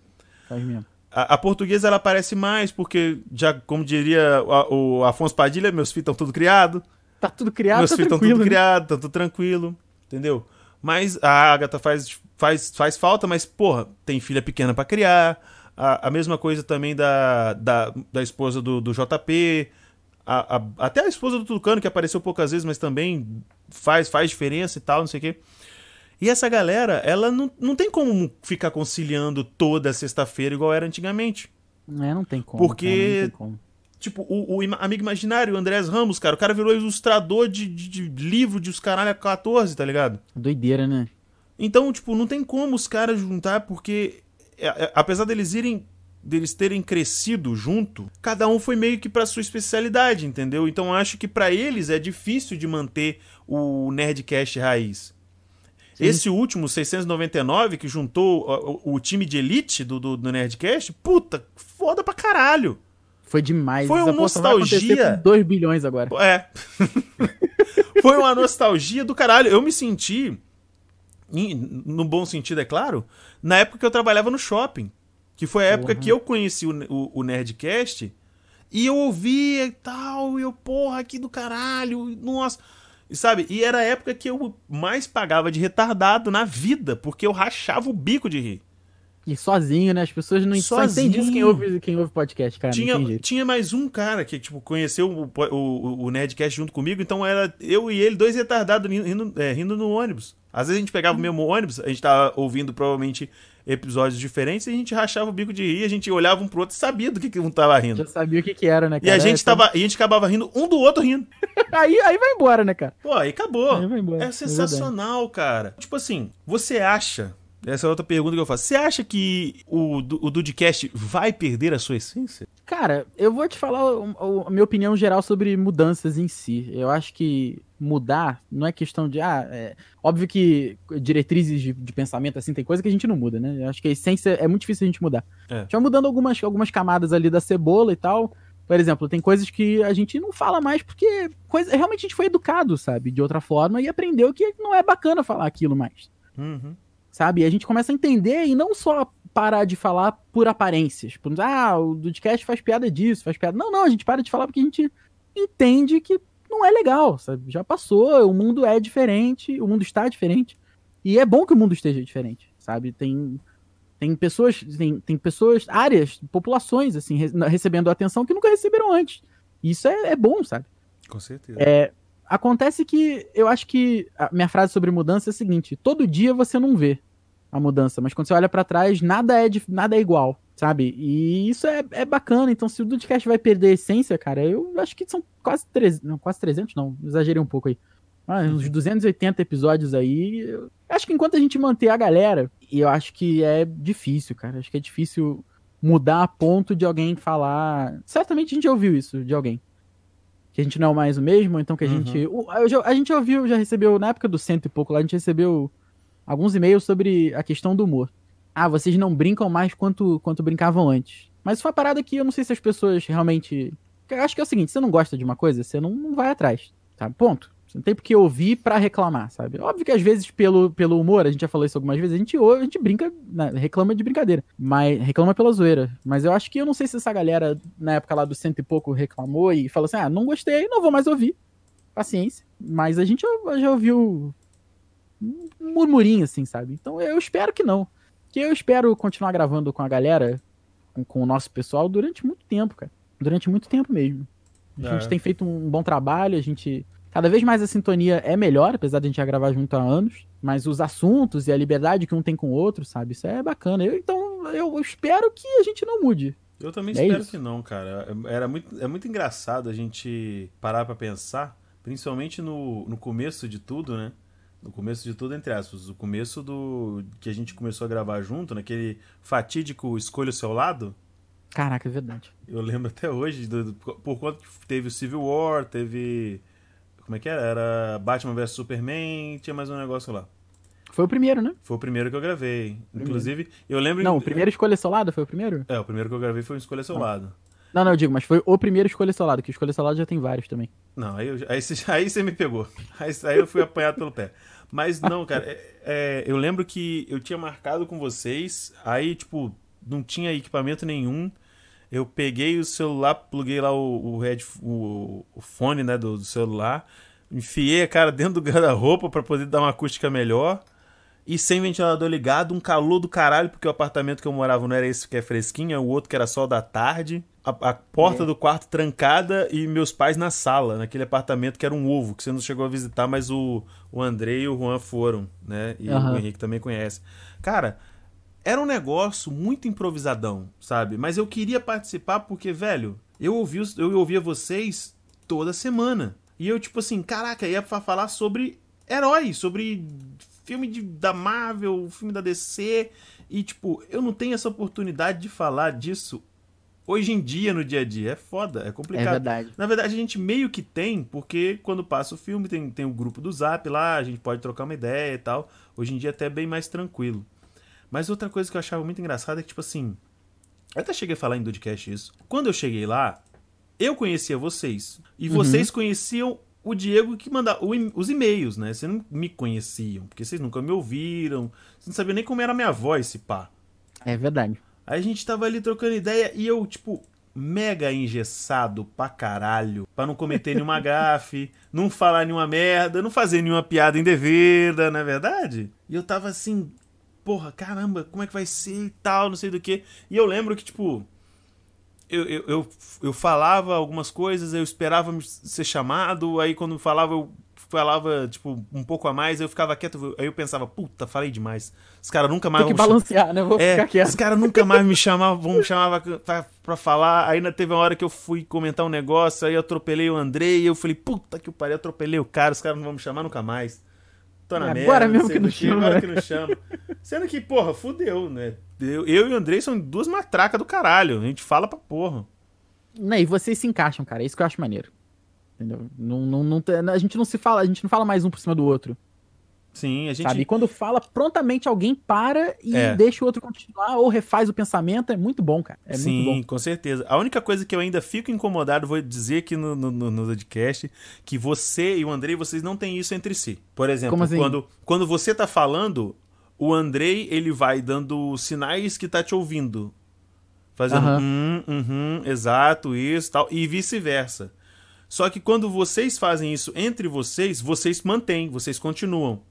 [SPEAKER 2] Faz mesmo.
[SPEAKER 1] A, a portuguesa ela aparece mais, porque, já como diria o, o Afonso Padilha, meus filhos estão tudo criado.
[SPEAKER 2] Tá tudo criado,
[SPEAKER 1] meus
[SPEAKER 2] tá
[SPEAKER 1] filhos estão
[SPEAKER 2] tranquilo.
[SPEAKER 1] tudo
[SPEAKER 2] né?
[SPEAKER 1] criado, tá tudo tranquilo. Entendeu? Mas a Agatha faz, faz, faz falta, mas, porra, tem filha pequena pra criar. A, a mesma coisa também da, da, da esposa do, do JP. A- a- até a esposa do Tucano, que apareceu poucas vezes, mas também faz, faz diferença e tal, não sei o quê. E essa galera, ela não, não tem como ficar conciliando toda sexta-feira igual era antigamente.
[SPEAKER 2] É, não tem como.
[SPEAKER 1] Porque-
[SPEAKER 2] não tem como.
[SPEAKER 1] Tipo, o, o amigo imaginário, o Andrés Ramos, cara, o cara virou ilustrador de, de, de livro de os caralho a 14, tá ligado?
[SPEAKER 2] Doideira, né?
[SPEAKER 1] Então, tipo, não tem como os caras juntar, porque é, é, apesar deles irem deles terem crescido junto, cada um foi meio que pra sua especialidade, entendeu? Então acho que pra eles é difícil de manter o Nerdcast raiz.
[SPEAKER 2] Sim.
[SPEAKER 1] Esse último, 699, que juntou o, o- o time de elite do, do, do Nerdcast, puta, foda pra caralho.
[SPEAKER 2] Foi demais.
[SPEAKER 1] Foi uma nostalgia.
[SPEAKER 2] com 2 bilhões agora.
[SPEAKER 1] É. *laughs* Foi uma nostalgia do caralho. Eu me senti, no bom sentido, é claro, na época que eu trabalhava no shopping. Que foi a época
[SPEAKER 2] Porra.
[SPEAKER 1] que eu conheci o, o, o Nerdcast. E eu ouvia e tal, e eu, porra, que do caralho, nossa. E sabe, e era a época que eu mais pagava de retardado na vida, porque eu rachava o bico de rir.
[SPEAKER 2] E sozinho, né? As pessoas não
[SPEAKER 1] Sozinho.
[SPEAKER 2] entendem isso quem ouve, quem ouve podcast, cara.
[SPEAKER 1] tinha, tinha mais um cara que, tipo, conheceu o, o, o Nerdcast junto comigo, então era eu e ele, dois retardados, rindo, rindo, é, rindo no ônibus. Às vezes a gente pegava o mesmo ônibus, a gente tava ouvindo provavelmente episódios diferentes e a gente rachava o bico de rir, a gente olhava um pro outro e sabia do que, que um tava rindo.
[SPEAKER 2] Já sabia o que que era, né,
[SPEAKER 1] E
[SPEAKER 2] cara?
[SPEAKER 1] a gente,
[SPEAKER 2] É,
[SPEAKER 1] tava, e a gente acabava rindo um do outro rindo. *laughs*
[SPEAKER 2] aí, aí vai embora, né, cara?
[SPEAKER 1] Pô, aí acabou. Aí embora, é, é sensacional, é cara. Tipo assim, você acha essa é outra pergunta que eu faço. Você acha que o, o Dudcast vai perder a sua essência?
[SPEAKER 2] Cara, eu vou te falar a minha opinião geral sobre mudanças em si. Eu acho que mudar não é questão de. Ah, é, óbvio que diretrizes de, de, pensamento, assim, tem coisa que a gente não muda, né? Eu acho que a essência é muito difícil a gente mudar. É. Já mudando algumas, algumas camadas ali da cebola e tal. Por exemplo, tem coisas que a gente não fala mais porque coisa, realmente a gente foi educado, sabe? De outra forma e aprendeu que não é bacana falar aquilo mais. Uhum sabe? E a gente começa a entender e não só parar de falar por aparências. Por, ah, o Dudcast faz piada disso, faz piada. Não, não, a gente para de falar porque a gente entende que não é legal, sabe? Já passou, o mundo é diferente, o mundo está diferente. E é bom que o mundo esteja diferente, sabe? Tem tem pessoas, tem, tem pessoas, áreas, populações, assim, recebendo atenção que nunca receberam antes. Isso é, é bom, sabe?
[SPEAKER 1] Com certeza.
[SPEAKER 2] É, Acontece que eu acho que a minha frase sobre mudança é a seguinte: todo dia você não vê a mudança, mas quando você olha para trás, nada é, de, nada é igual, sabe? E isso é, é bacana. Então, se o Dudcast vai perder a essência, cara, eu acho que são quase 300, não, quase 300, não, exagerei um pouco aí. Ah, uns 280 episódios aí. Eu acho que enquanto a gente manter a galera, e eu acho que é difícil, cara. Acho que é difícil mudar a ponto de alguém falar. Certamente a gente já ouviu isso de alguém que a gente não é mais o mesmo, então que a uhum. gente. a gente ouviu, já recebeu, na época do cento e pouco lá, a gente recebeu alguns e-mails sobre a questão do humor. Ah, vocês não brincam mais quanto, quanto brincavam antes. Mas isso foi uma parada que eu não sei se as pessoas realmente. Eu acho que é o seguinte: você não gosta de uma coisa, você não, não vai atrás. Tá? Ponto. Você não tem porque ouvir para reclamar, sabe? Óbvio que às vezes, pelo, pelo humor, a gente já falou isso algumas vezes, a gente, a gente brinca, né, reclama de brincadeira. Mas reclama pela zoeira. Mas eu acho que eu não sei se essa galera, na época lá do cento e pouco, reclamou e falou assim: ah, não gostei, não vou mais ouvir. Paciência. Mas a gente já, já ouviu um murmurinho, assim, sabe? Então eu espero que não. Que eu espero continuar gravando com a galera, com, com o nosso pessoal, durante muito tempo, cara. Durante muito tempo mesmo. A gente é. tem feito um bom trabalho, a gente Cada vez mais a sintonia é melhor, apesar de a gente já gravar junto há anos. Mas os assuntos e a liberdade que um tem com o outro, sabe? Isso é bacana. Eu, então, eu espero que a gente não mude.
[SPEAKER 1] Eu também é espero isso. que não, cara. Era muito, é muito engraçado a gente parar para pensar, principalmente no, no começo de tudo, né? No começo de tudo, entre aspas. O começo do. que a gente começou a gravar junto, naquele fatídico Escolha o Seu Lado.
[SPEAKER 2] Caraca, é verdade.
[SPEAKER 1] Eu lembro até hoje, do, do, por conta que teve o Civil War, teve como é que era? Era Batman vs Superman tinha mais um negócio lá.
[SPEAKER 2] Foi o primeiro, né?
[SPEAKER 1] Foi o primeiro que eu gravei. Primeiro. Inclusive, eu lembro.
[SPEAKER 2] Não, o primeiro Escolha Solado foi o primeiro?
[SPEAKER 1] É, o primeiro que eu gravei foi o Escolha Solado.
[SPEAKER 2] Ah. Não, não, eu digo, mas foi o primeiro Escolha Solado, que o Escolha Solado já tem vários também.
[SPEAKER 1] Não, aí, eu, aí, aí você me pegou. *laughs* Aí, aí eu fui apanhado pelo pé. Mas não, cara, é, é, eu lembro que eu tinha marcado com vocês, aí, tipo, não tinha equipamento nenhum. Eu peguei o celular, pluguei lá o, o, head, o, o fone né, do, do celular enfiei a cara dentro do guarda-roupa para poder dar uma acústica melhor. E sem ventilador ligado, um calor do caralho, porque o apartamento que eu morava não era esse que é fresquinho, é o outro que era sol da tarde. A, a porta é. do quarto trancada e meus pais na sala, naquele apartamento que era um ovo, que você não chegou a visitar, mas o, o André e o Juan foram, né? E uhum. o Henrique também conhece. Cara, era um negócio muito improvisadão, sabe? Mas eu queria participar porque, velho, eu, ouvi, eu ouvia vocês toda semana. E eu, tipo assim, caraca, ia falar sobre heróis, sobre filme de, da Marvel, filme da DC. E, tipo, eu não tenho essa oportunidade de falar disso hoje em dia, no dia a dia. É foda, é complicado. É
[SPEAKER 2] verdade.
[SPEAKER 1] Na verdade, a gente meio que tem, porque quando passa o filme, tem, tem o grupo do Zap lá, a gente pode trocar uma ideia e tal. Hoje em dia é até bem mais tranquilo. Mas outra coisa que eu achava muito engraçada é que, tipo assim. Eu até cheguei a falar em Dudcast isso. Quando eu cheguei lá, eu conhecia vocês. E uhum. vocês conheciam o Diego que mandava os e-mails, né? Vocês não me conheciam, porque vocês nunca me ouviram. Vocês não sabiam nem como era a minha voz, se pá.
[SPEAKER 2] É verdade.
[SPEAKER 1] Aí a gente tava ali trocando ideia e eu, tipo, mega engessado pra caralho. Pra não cometer nenhuma *laughs* gafe, não falar nenhuma merda, não fazer nenhuma piada indevida, não é verdade? E eu tava assim, porra, caramba, como é que vai ser e tal, não sei do que. E eu lembro que, tipo, eu, eu, eu, eu, falava algumas coisas, eu esperava ser chamado, aí quando falava eu falava, tipo, um pouco a mais, eu ficava quieto, aí eu pensava, puta, falei demais. Os caras nunca mais
[SPEAKER 2] Tem que balancear, né? Vou
[SPEAKER 1] é,
[SPEAKER 2] ficar quieto.
[SPEAKER 1] Os caras nunca mais me chamavam, vão me chamar pra, pra, falar. Aí ainda teve uma hora que eu fui comentar um negócio, aí eu atropelei o Andrei, e eu falei, puta que o pariu, atropelei o cara, os caras não vão me chamar nunca mais. Tô na é, merda.
[SPEAKER 2] Agora mesmo que não chama. Agora
[SPEAKER 1] né? que não chama. Sendo que, porra, fudeu, né? Eu, eu e o Andrei são duas matracas do caralho. A gente fala pra porra.
[SPEAKER 2] Não, e vocês se encaixam, cara. É isso que eu acho maneiro. Entendeu? Não, não, não, a gente não se fala, a gente não fala mais um por cima do outro.
[SPEAKER 1] Sim, a gente.
[SPEAKER 2] Sabe? E quando fala, prontamente alguém para e é. deixa o outro continuar ou refaz o pensamento. É muito bom, cara. É
[SPEAKER 1] Sim,
[SPEAKER 2] muito bom.
[SPEAKER 1] com certeza. A única coisa que eu ainda fico incomodado, vou dizer aqui no, no, no podcast, que você e o Andrei, vocês não têm isso entre si. Por exemplo, assim? quando, quando você tá falando, o Andrei, ele vai dando sinais que tá te ouvindo. Fazendo uhum. hum, uhum, exato, isso tal, e vice-versa. Só que quando vocês fazem isso entre vocês, vocês mantêm, vocês continuam.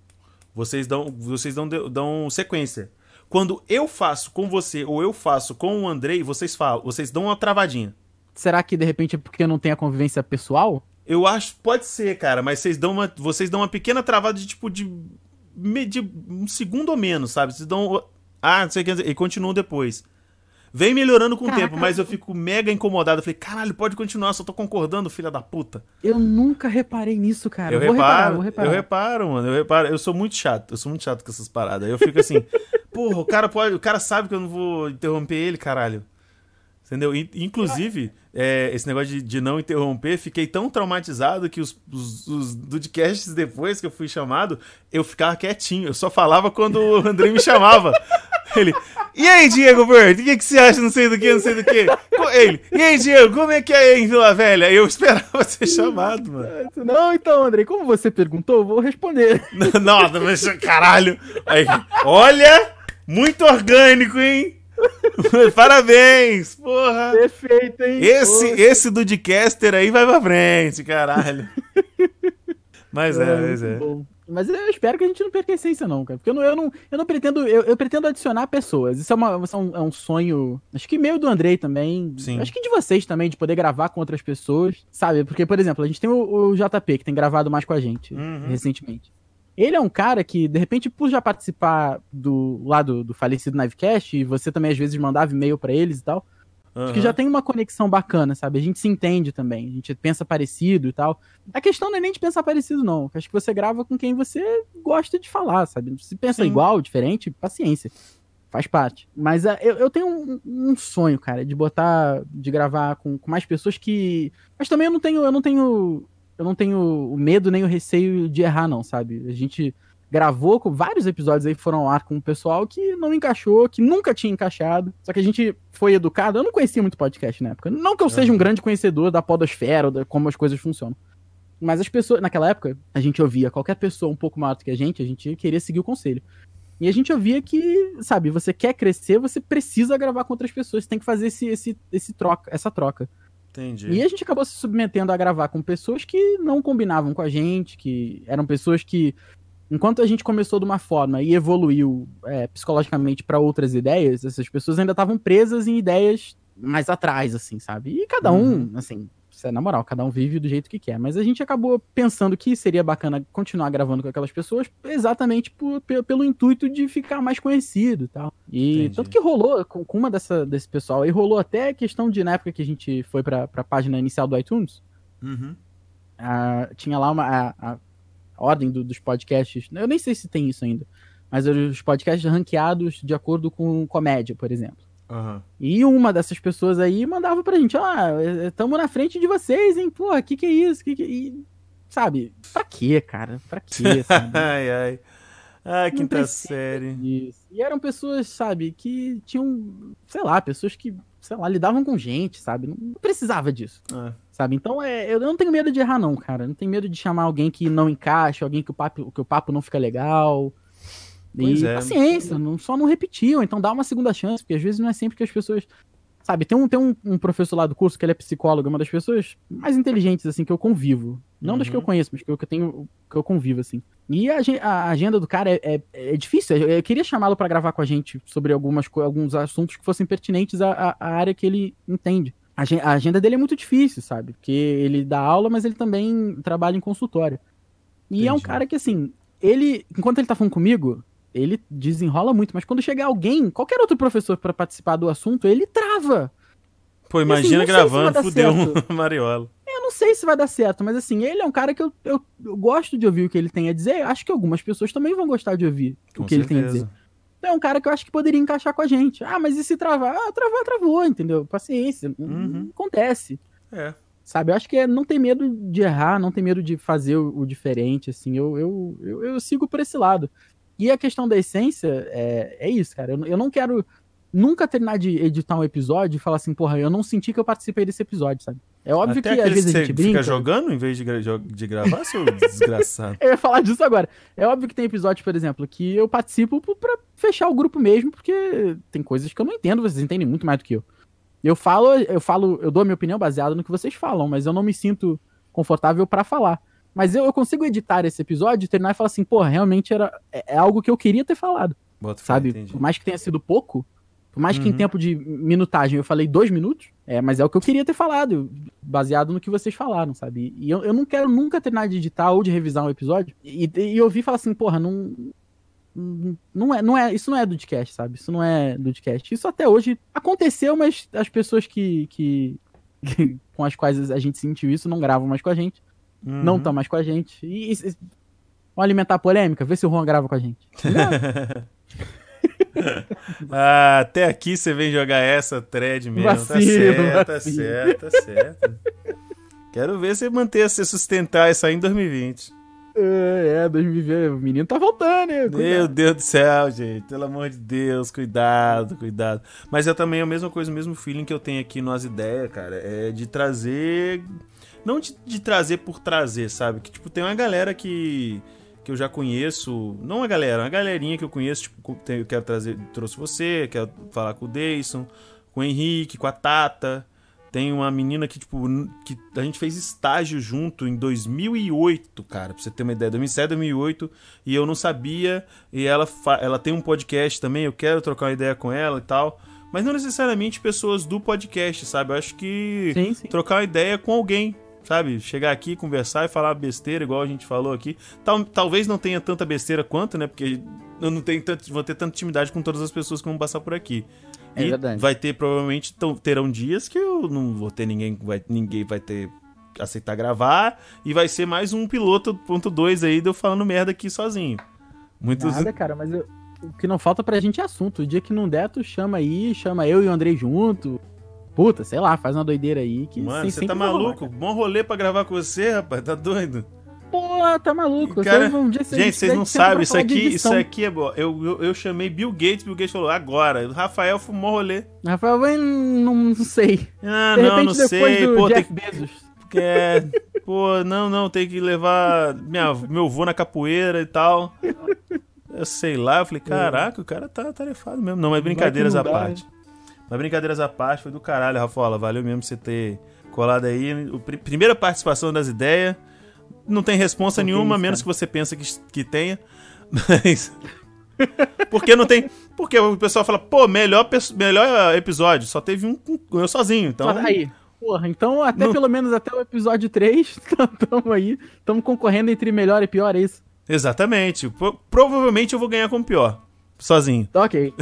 [SPEAKER 1] Vocês dão, vocês dão, dão sequência. Quando eu faço com você ou eu faço com o Andrei, vocês falam, vocês dão uma travadinha.
[SPEAKER 2] Será que de repente é porque não tem a convivência pessoal?
[SPEAKER 1] Eu acho, pode ser, cara, mas vocês dão uma, vocês dão uma pequena travada de tipo de, de um segundo ou menos, sabe? Vocês dão ah, não sei o que e continuam depois. Vem melhorando com Caraca. o tempo, mas eu fico mega incomodado. Eu falei, caralho, pode continuar, só tô concordando, filha da puta.
[SPEAKER 2] Eu nunca reparei nisso, cara.
[SPEAKER 1] Eu vou reparo, reparar, vou reparar. Eu reparo, mano. Eu reparo. Eu sou muito chato. Eu sou muito chato com essas paradas. Eu fico assim, *laughs* porra, o cara pode. O cara sabe que eu não vou interromper ele, caralho. Entendeu? Inclusive, é, esse negócio de, de, não interromper, fiquei tão traumatizado que os, os, os podcasts depois que eu fui chamado, eu ficava quietinho. Eu só falava quando o André me chamava. *laughs* Ele, e aí, Diego Bird, o que, que você acha, não sei do que, não sei do que? Ele, e aí, Diego, como é que é em Vila Velha? Eu esperava *laughs* ser chamado, mano.
[SPEAKER 2] Não, então, André, como você perguntou, vou responder. *laughs*
[SPEAKER 1] Nossa, mas caralho. Aí, olha, muito orgânico, hein? *laughs* Parabéns, porra.
[SPEAKER 2] Perfeito, hein?
[SPEAKER 1] Esse, esse do Dicaster aí vai pra frente, caralho. *laughs* Mas é, é mas é. Bom.
[SPEAKER 2] Mas eu espero que a gente não perca a essência, não, cara. Porque eu não, eu não, eu não pretendo. Eu, eu pretendo adicionar pessoas. Isso é, uma, é, um, é um sonho. Acho que meio do Andrei também.
[SPEAKER 1] Sim.
[SPEAKER 2] Acho que de vocês também, de poder gravar com outras pessoas. Sabe? Porque, por exemplo, a gente tem o, o JP, que tem gravado mais com a gente uhum. recentemente. Ele é um cara que, de repente, por já participar do lado do falecido Nivecast, e você também às vezes mandava e-mail para eles e tal, uhum. acho que já tem uma conexão bacana, sabe? A gente se entende também, a gente pensa parecido e tal. A questão não é nem de pensar parecido, não. Acho que você grava com quem você gosta de falar, sabe? Se pensa Sim. igual, diferente, paciência. Faz parte. Mas uh, eu, eu tenho um, um, sonho, cara, de botar, de gravar com, com mais pessoas que. Mas também eu não tenho, eu não tenho eu não tenho o medo nem o receio de errar, não, sabe? A gente gravou com vários episódios aí que foram ao ar com o pessoal que não encaixou, que nunca tinha encaixado. Só que a gente foi educado. Eu não conhecia muito podcast na época. Não que eu seja um grande conhecedor da podosfera ou de como as coisas funcionam. Mas as pessoas, naquela época, a gente ouvia qualquer pessoa um pouco maior do que a gente, a gente queria seguir o conselho. E a gente ouvia que, sabe, você quer crescer, você precisa gravar com outras pessoas, você tem que fazer esse, esse, esse troca, essa troca.
[SPEAKER 1] Entendi.
[SPEAKER 2] E a gente acabou se submetendo a gravar com pessoas que não combinavam com a gente, que eram pessoas que, enquanto a gente começou de uma forma e evoluiu é, psicologicamente para outras ideias, essas pessoas ainda estavam presas em ideias mais atrás, assim, sabe? E cada um, uhum. assim, é, na moral, cada um vive do jeito que quer. Mas a gente acabou pensando que seria bacana continuar gravando com aquelas pessoas exatamente por, pelo intuito de ficar mais conhecido e tal. E Entendi. tanto que rolou, com, com, uma dessa, desse pessoal aí, rolou até questão de, na época que a gente foi pra, pra página inicial do iTunes,
[SPEAKER 1] uhum.
[SPEAKER 2] a, tinha lá uma, a, a ordem do, dos podcasts, eu nem sei se tem isso ainda, mas os podcasts ranqueados de acordo com comédia, por exemplo.
[SPEAKER 1] Uhum.
[SPEAKER 2] E uma dessas pessoas aí mandava pra gente, ah, estamos na frente de vocês, hein? Porra, o que que é isso? Que que... E, sabe, pra quê, cara? Pra quê, *laughs*
[SPEAKER 1] sabe? ai, ai. Ah, quinta série.
[SPEAKER 2] Isso. E eram pessoas, sabe, que tinham, sei lá, pessoas que, sei lá, lidavam com gente, sabe? Não precisava disso.
[SPEAKER 1] É.
[SPEAKER 2] Sabe? Então, é, eu não tenho medo de errar, não, cara. Não tenho medo de chamar alguém que não encaixa, alguém que o papo, que o papo não fica legal. Pois e é. paciência, não, só não repetiu, então dá uma segunda chance, porque às vezes não é sempre que as pessoas. Sabe, tem um, tem um, um professor lá do curso que ele é psicólogo, é uma das pessoas mais inteligentes, assim, que eu convivo. Não uhum. das que eu conheço, mas que eu, que eu tenho, que eu convivo, assim. E a, a agenda do cara é, é, é difícil. Eu, queria chamá-lo para gravar com a gente sobre algumas, alguns assuntos que fossem pertinentes à, à área que ele entende. A, agenda dele é muito difícil, sabe? Porque ele dá aula, mas ele também trabalha em consultório. E Entendi. é um cara que, assim, ele, enquanto ele tá falando comigo, ele desenrola muito, mas quando chegar alguém, qualquer outro professor para participar do assunto, ele trava.
[SPEAKER 1] Pô, assim, imagina assim, gravando, se fudeu um *laughs* Mariola.
[SPEAKER 2] Eu não sei se vai dar certo, mas assim, ele é um cara que eu, eu, eu, gosto de ouvir o que ele tem a dizer. Acho que algumas pessoas também vão gostar de ouvir com o que certeza. ele tem a dizer. Então, é um cara que eu acho que poderia encaixar com a gente. Ah, mas e se travar? Ah, travar, travou, entendeu? Paciência. Uhum. Acontece. É. Sabe, eu acho que é não ter medo de errar, não ter medo de fazer o, o diferente, assim. Eu, eu, eu, eu, sigo por esse lado. E a questão da essência é, é isso, cara. Eu, eu não quero nunca terminar de editar um episódio e falar assim, porra, eu não senti que eu participei desse episódio, sabe? É óbvio Até que às vezes a gente brinca. fica
[SPEAKER 1] jogando em vez de, gra de gravar, seu *laughs* desgraçado?
[SPEAKER 2] eu ia falar disso agora. É óbvio que tem episódios, por exemplo, que eu participo pra fechar o grupo mesmo, porque tem coisas que eu não entendo, vocês entendem muito mais do que eu. Eu falo, eu falo, eu dou a minha opinião baseada no que vocês falam, mas eu não me sinto confortável para falar. Mas eu, eu, consigo editar esse episódio, terminar e falar assim, pô, realmente era é, é algo que eu queria ter falado. Bota sabe? Por mais que tenha sido pouco, por mais que em uhum. tempo de minutagem eu falei dois minutos, é, mas é o que eu queria ter falado, baseado no que vocês falaram, sabe? E eu, eu não quero nunca terminar de editar ou de revisar um episódio e, e ouvir falar assim, porra, não. Não é, não é, isso não é do podcast, sabe? Isso não é do podcast. Isso até hoje aconteceu, mas as pessoas que, que, que *laughs* com as quais a gente sentiu isso não gravam mais com a gente. Uhum. Não estão mais com a gente. E, e, vamos alimentar a polêmica? Vê se o Juan grava com a gente. *laughs*
[SPEAKER 1] ah, até aqui você vem jogar essa thread mesmo. Tá vacilo, tá certo, vacilo. tá certo, tá certo. Quero ver você manter, se sustentar isso aí em 2020.
[SPEAKER 2] É, 2020, o menino tá voltando, né?
[SPEAKER 1] Cuidado. Meu Deus do céu, gente. Pelo amor de Deus, cuidado, cuidado. Mas é também a mesma coisa, o mesmo feeling que eu tenho aqui no As Ideias, cara. É de trazer. Não de, de trazer por trazer, sabe? Que, tipo, tem uma galera que que eu já conheço, não uma galera, uma galerinha que eu conheço, tipo, eu quero trazer, trouxe você, quero falar com o Deison, com o Henrique, com a Tata. Tem uma menina que, tipo, que a gente fez estágio junto em 2008, cara, pra você ter uma ideia, 2007, 2008, e eu não sabia, e ela, ela tem um podcast também, eu quero trocar uma ideia com ela e tal. Mas não necessariamente pessoas do podcast, sabe? Eu acho que sim, sim. trocar uma ideia com alguém, sabe? Chegar aqui, conversar e falar besteira, igual a gente falou aqui. Tal, talvez não tenha tanta besteira quanto, né? Porque eu não tenho tanto, vou ter tanta intimidade com todas as pessoas que vão passar por aqui. É e verdade. vai ter, provavelmente, terão dias que eu não vou ter ninguém, vai, ninguém vai ter aceitar gravar e vai ser mais um piloto ponto dois aí de eu falando merda aqui sozinho.
[SPEAKER 2] Muitos... Nada, cara, mas eu, o que não falta pra gente é assunto. O dia que não der, tu chama aí, chama eu e o Andrei junto. Puta, sei lá, faz uma doideira aí que.
[SPEAKER 1] Mano, você tá maluco? Rolar, Bom rolê pra gravar com você, rapaz, tá doido?
[SPEAKER 2] Porra, tá maluco.
[SPEAKER 1] Cara, um dia, gente, vocês não sabem, isso aqui, isso aqui é bom. Eu, eu, eu, chamei Bill Gates, Bill Gates falou, agora. O Rafael fumou rolê.
[SPEAKER 2] Rafael, não, não sei.
[SPEAKER 1] Ah, De não, repente, não sei. Pô, Jeff tem... Bezos. *laughs* É, pô, não, não, tem que levar minha, meu vô na capoeira e tal. Eu sei lá, eu falei, caraca, o cara tá tarefado mesmo. Não, mas brincadeiras à parte. Mas brincadeiras à parte, foi do caralho, Rafaela. Valeu mesmo você ter colado aí. O, primeira participação das ideias. Não tem resposta nenhuma, isso, menos que você pensa que, que tenha. *laughs* Mas. Porque não tem. Porque o pessoal fala, pô, melhor, melhor episódio. Só teve um eu sozinho. Então.
[SPEAKER 2] Aí. Porra, então até não... pelo menos até o episódio 3, *laughs* estamos aí. Estamos concorrendo entre melhor e pior, é isso?
[SPEAKER 1] Exatamente. Provavelmente eu vou ganhar como pior sozinho.
[SPEAKER 2] Ok,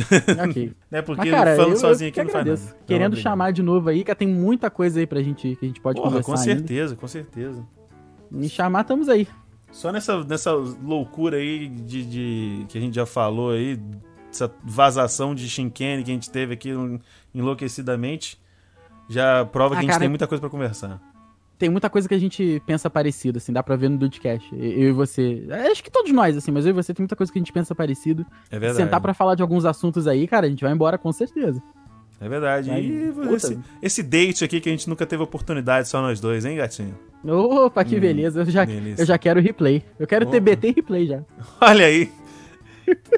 [SPEAKER 2] ok. *laughs*
[SPEAKER 1] né, porque Mas, cara, falando eu, sozinho eu aqui não faz nada.
[SPEAKER 2] Querendo então, chamar de novo aí, que tem muita coisa aí pra gente, que a gente pode Porra, conversar
[SPEAKER 1] com certeza, ainda. com certeza.
[SPEAKER 2] Me chamar, estamos aí.
[SPEAKER 1] Só nessa, nessa loucura aí de, de, que a gente já falou aí, essa vazação de Shinkane que a gente teve aqui enlouquecidamente, já prova ah, que a gente cara, tem muita coisa para conversar
[SPEAKER 2] tem muita coisa que a gente pensa parecido, assim, dá pra ver no Dudcast. Eu e você. Acho que todos nós, assim, mas eu e você tem muita coisa que a gente pensa parecido. É verdade. Sentar pra falar de alguns assuntos aí, cara, a gente vai embora com certeza.
[SPEAKER 1] É verdade. Aí, e esse, esse, date aqui que a gente nunca teve oportunidade, só nós dois, hein, gatinho?
[SPEAKER 2] Opa, que hum, beleza. Eu já, eu já quero replay. Eu quero Opa. ter BT e replay já. *laughs*
[SPEAKER 1] Olha aí.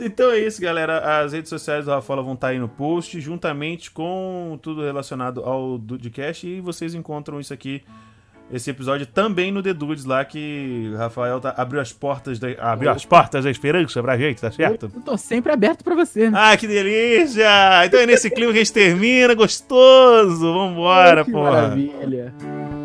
[SPEAKER 1] então é isso, galera. As redes sociais do Rafaela vão estar aí no post, juntamente com tudo relacionado ao Dudcast. E vocês encontram isso aqui esse episódio também no The Dudes lá que o Rafael tá, abriu as portas da, abriu as portas da esperança pra gente, tá certo?
[SPEAKER 2] Eu tô sempre aberto pra você.
[SPEAKER 1] Né? Ah, que delícia! Então é nesse clima que a gente termina, gostoso! Vambora, que porra! Maravilha!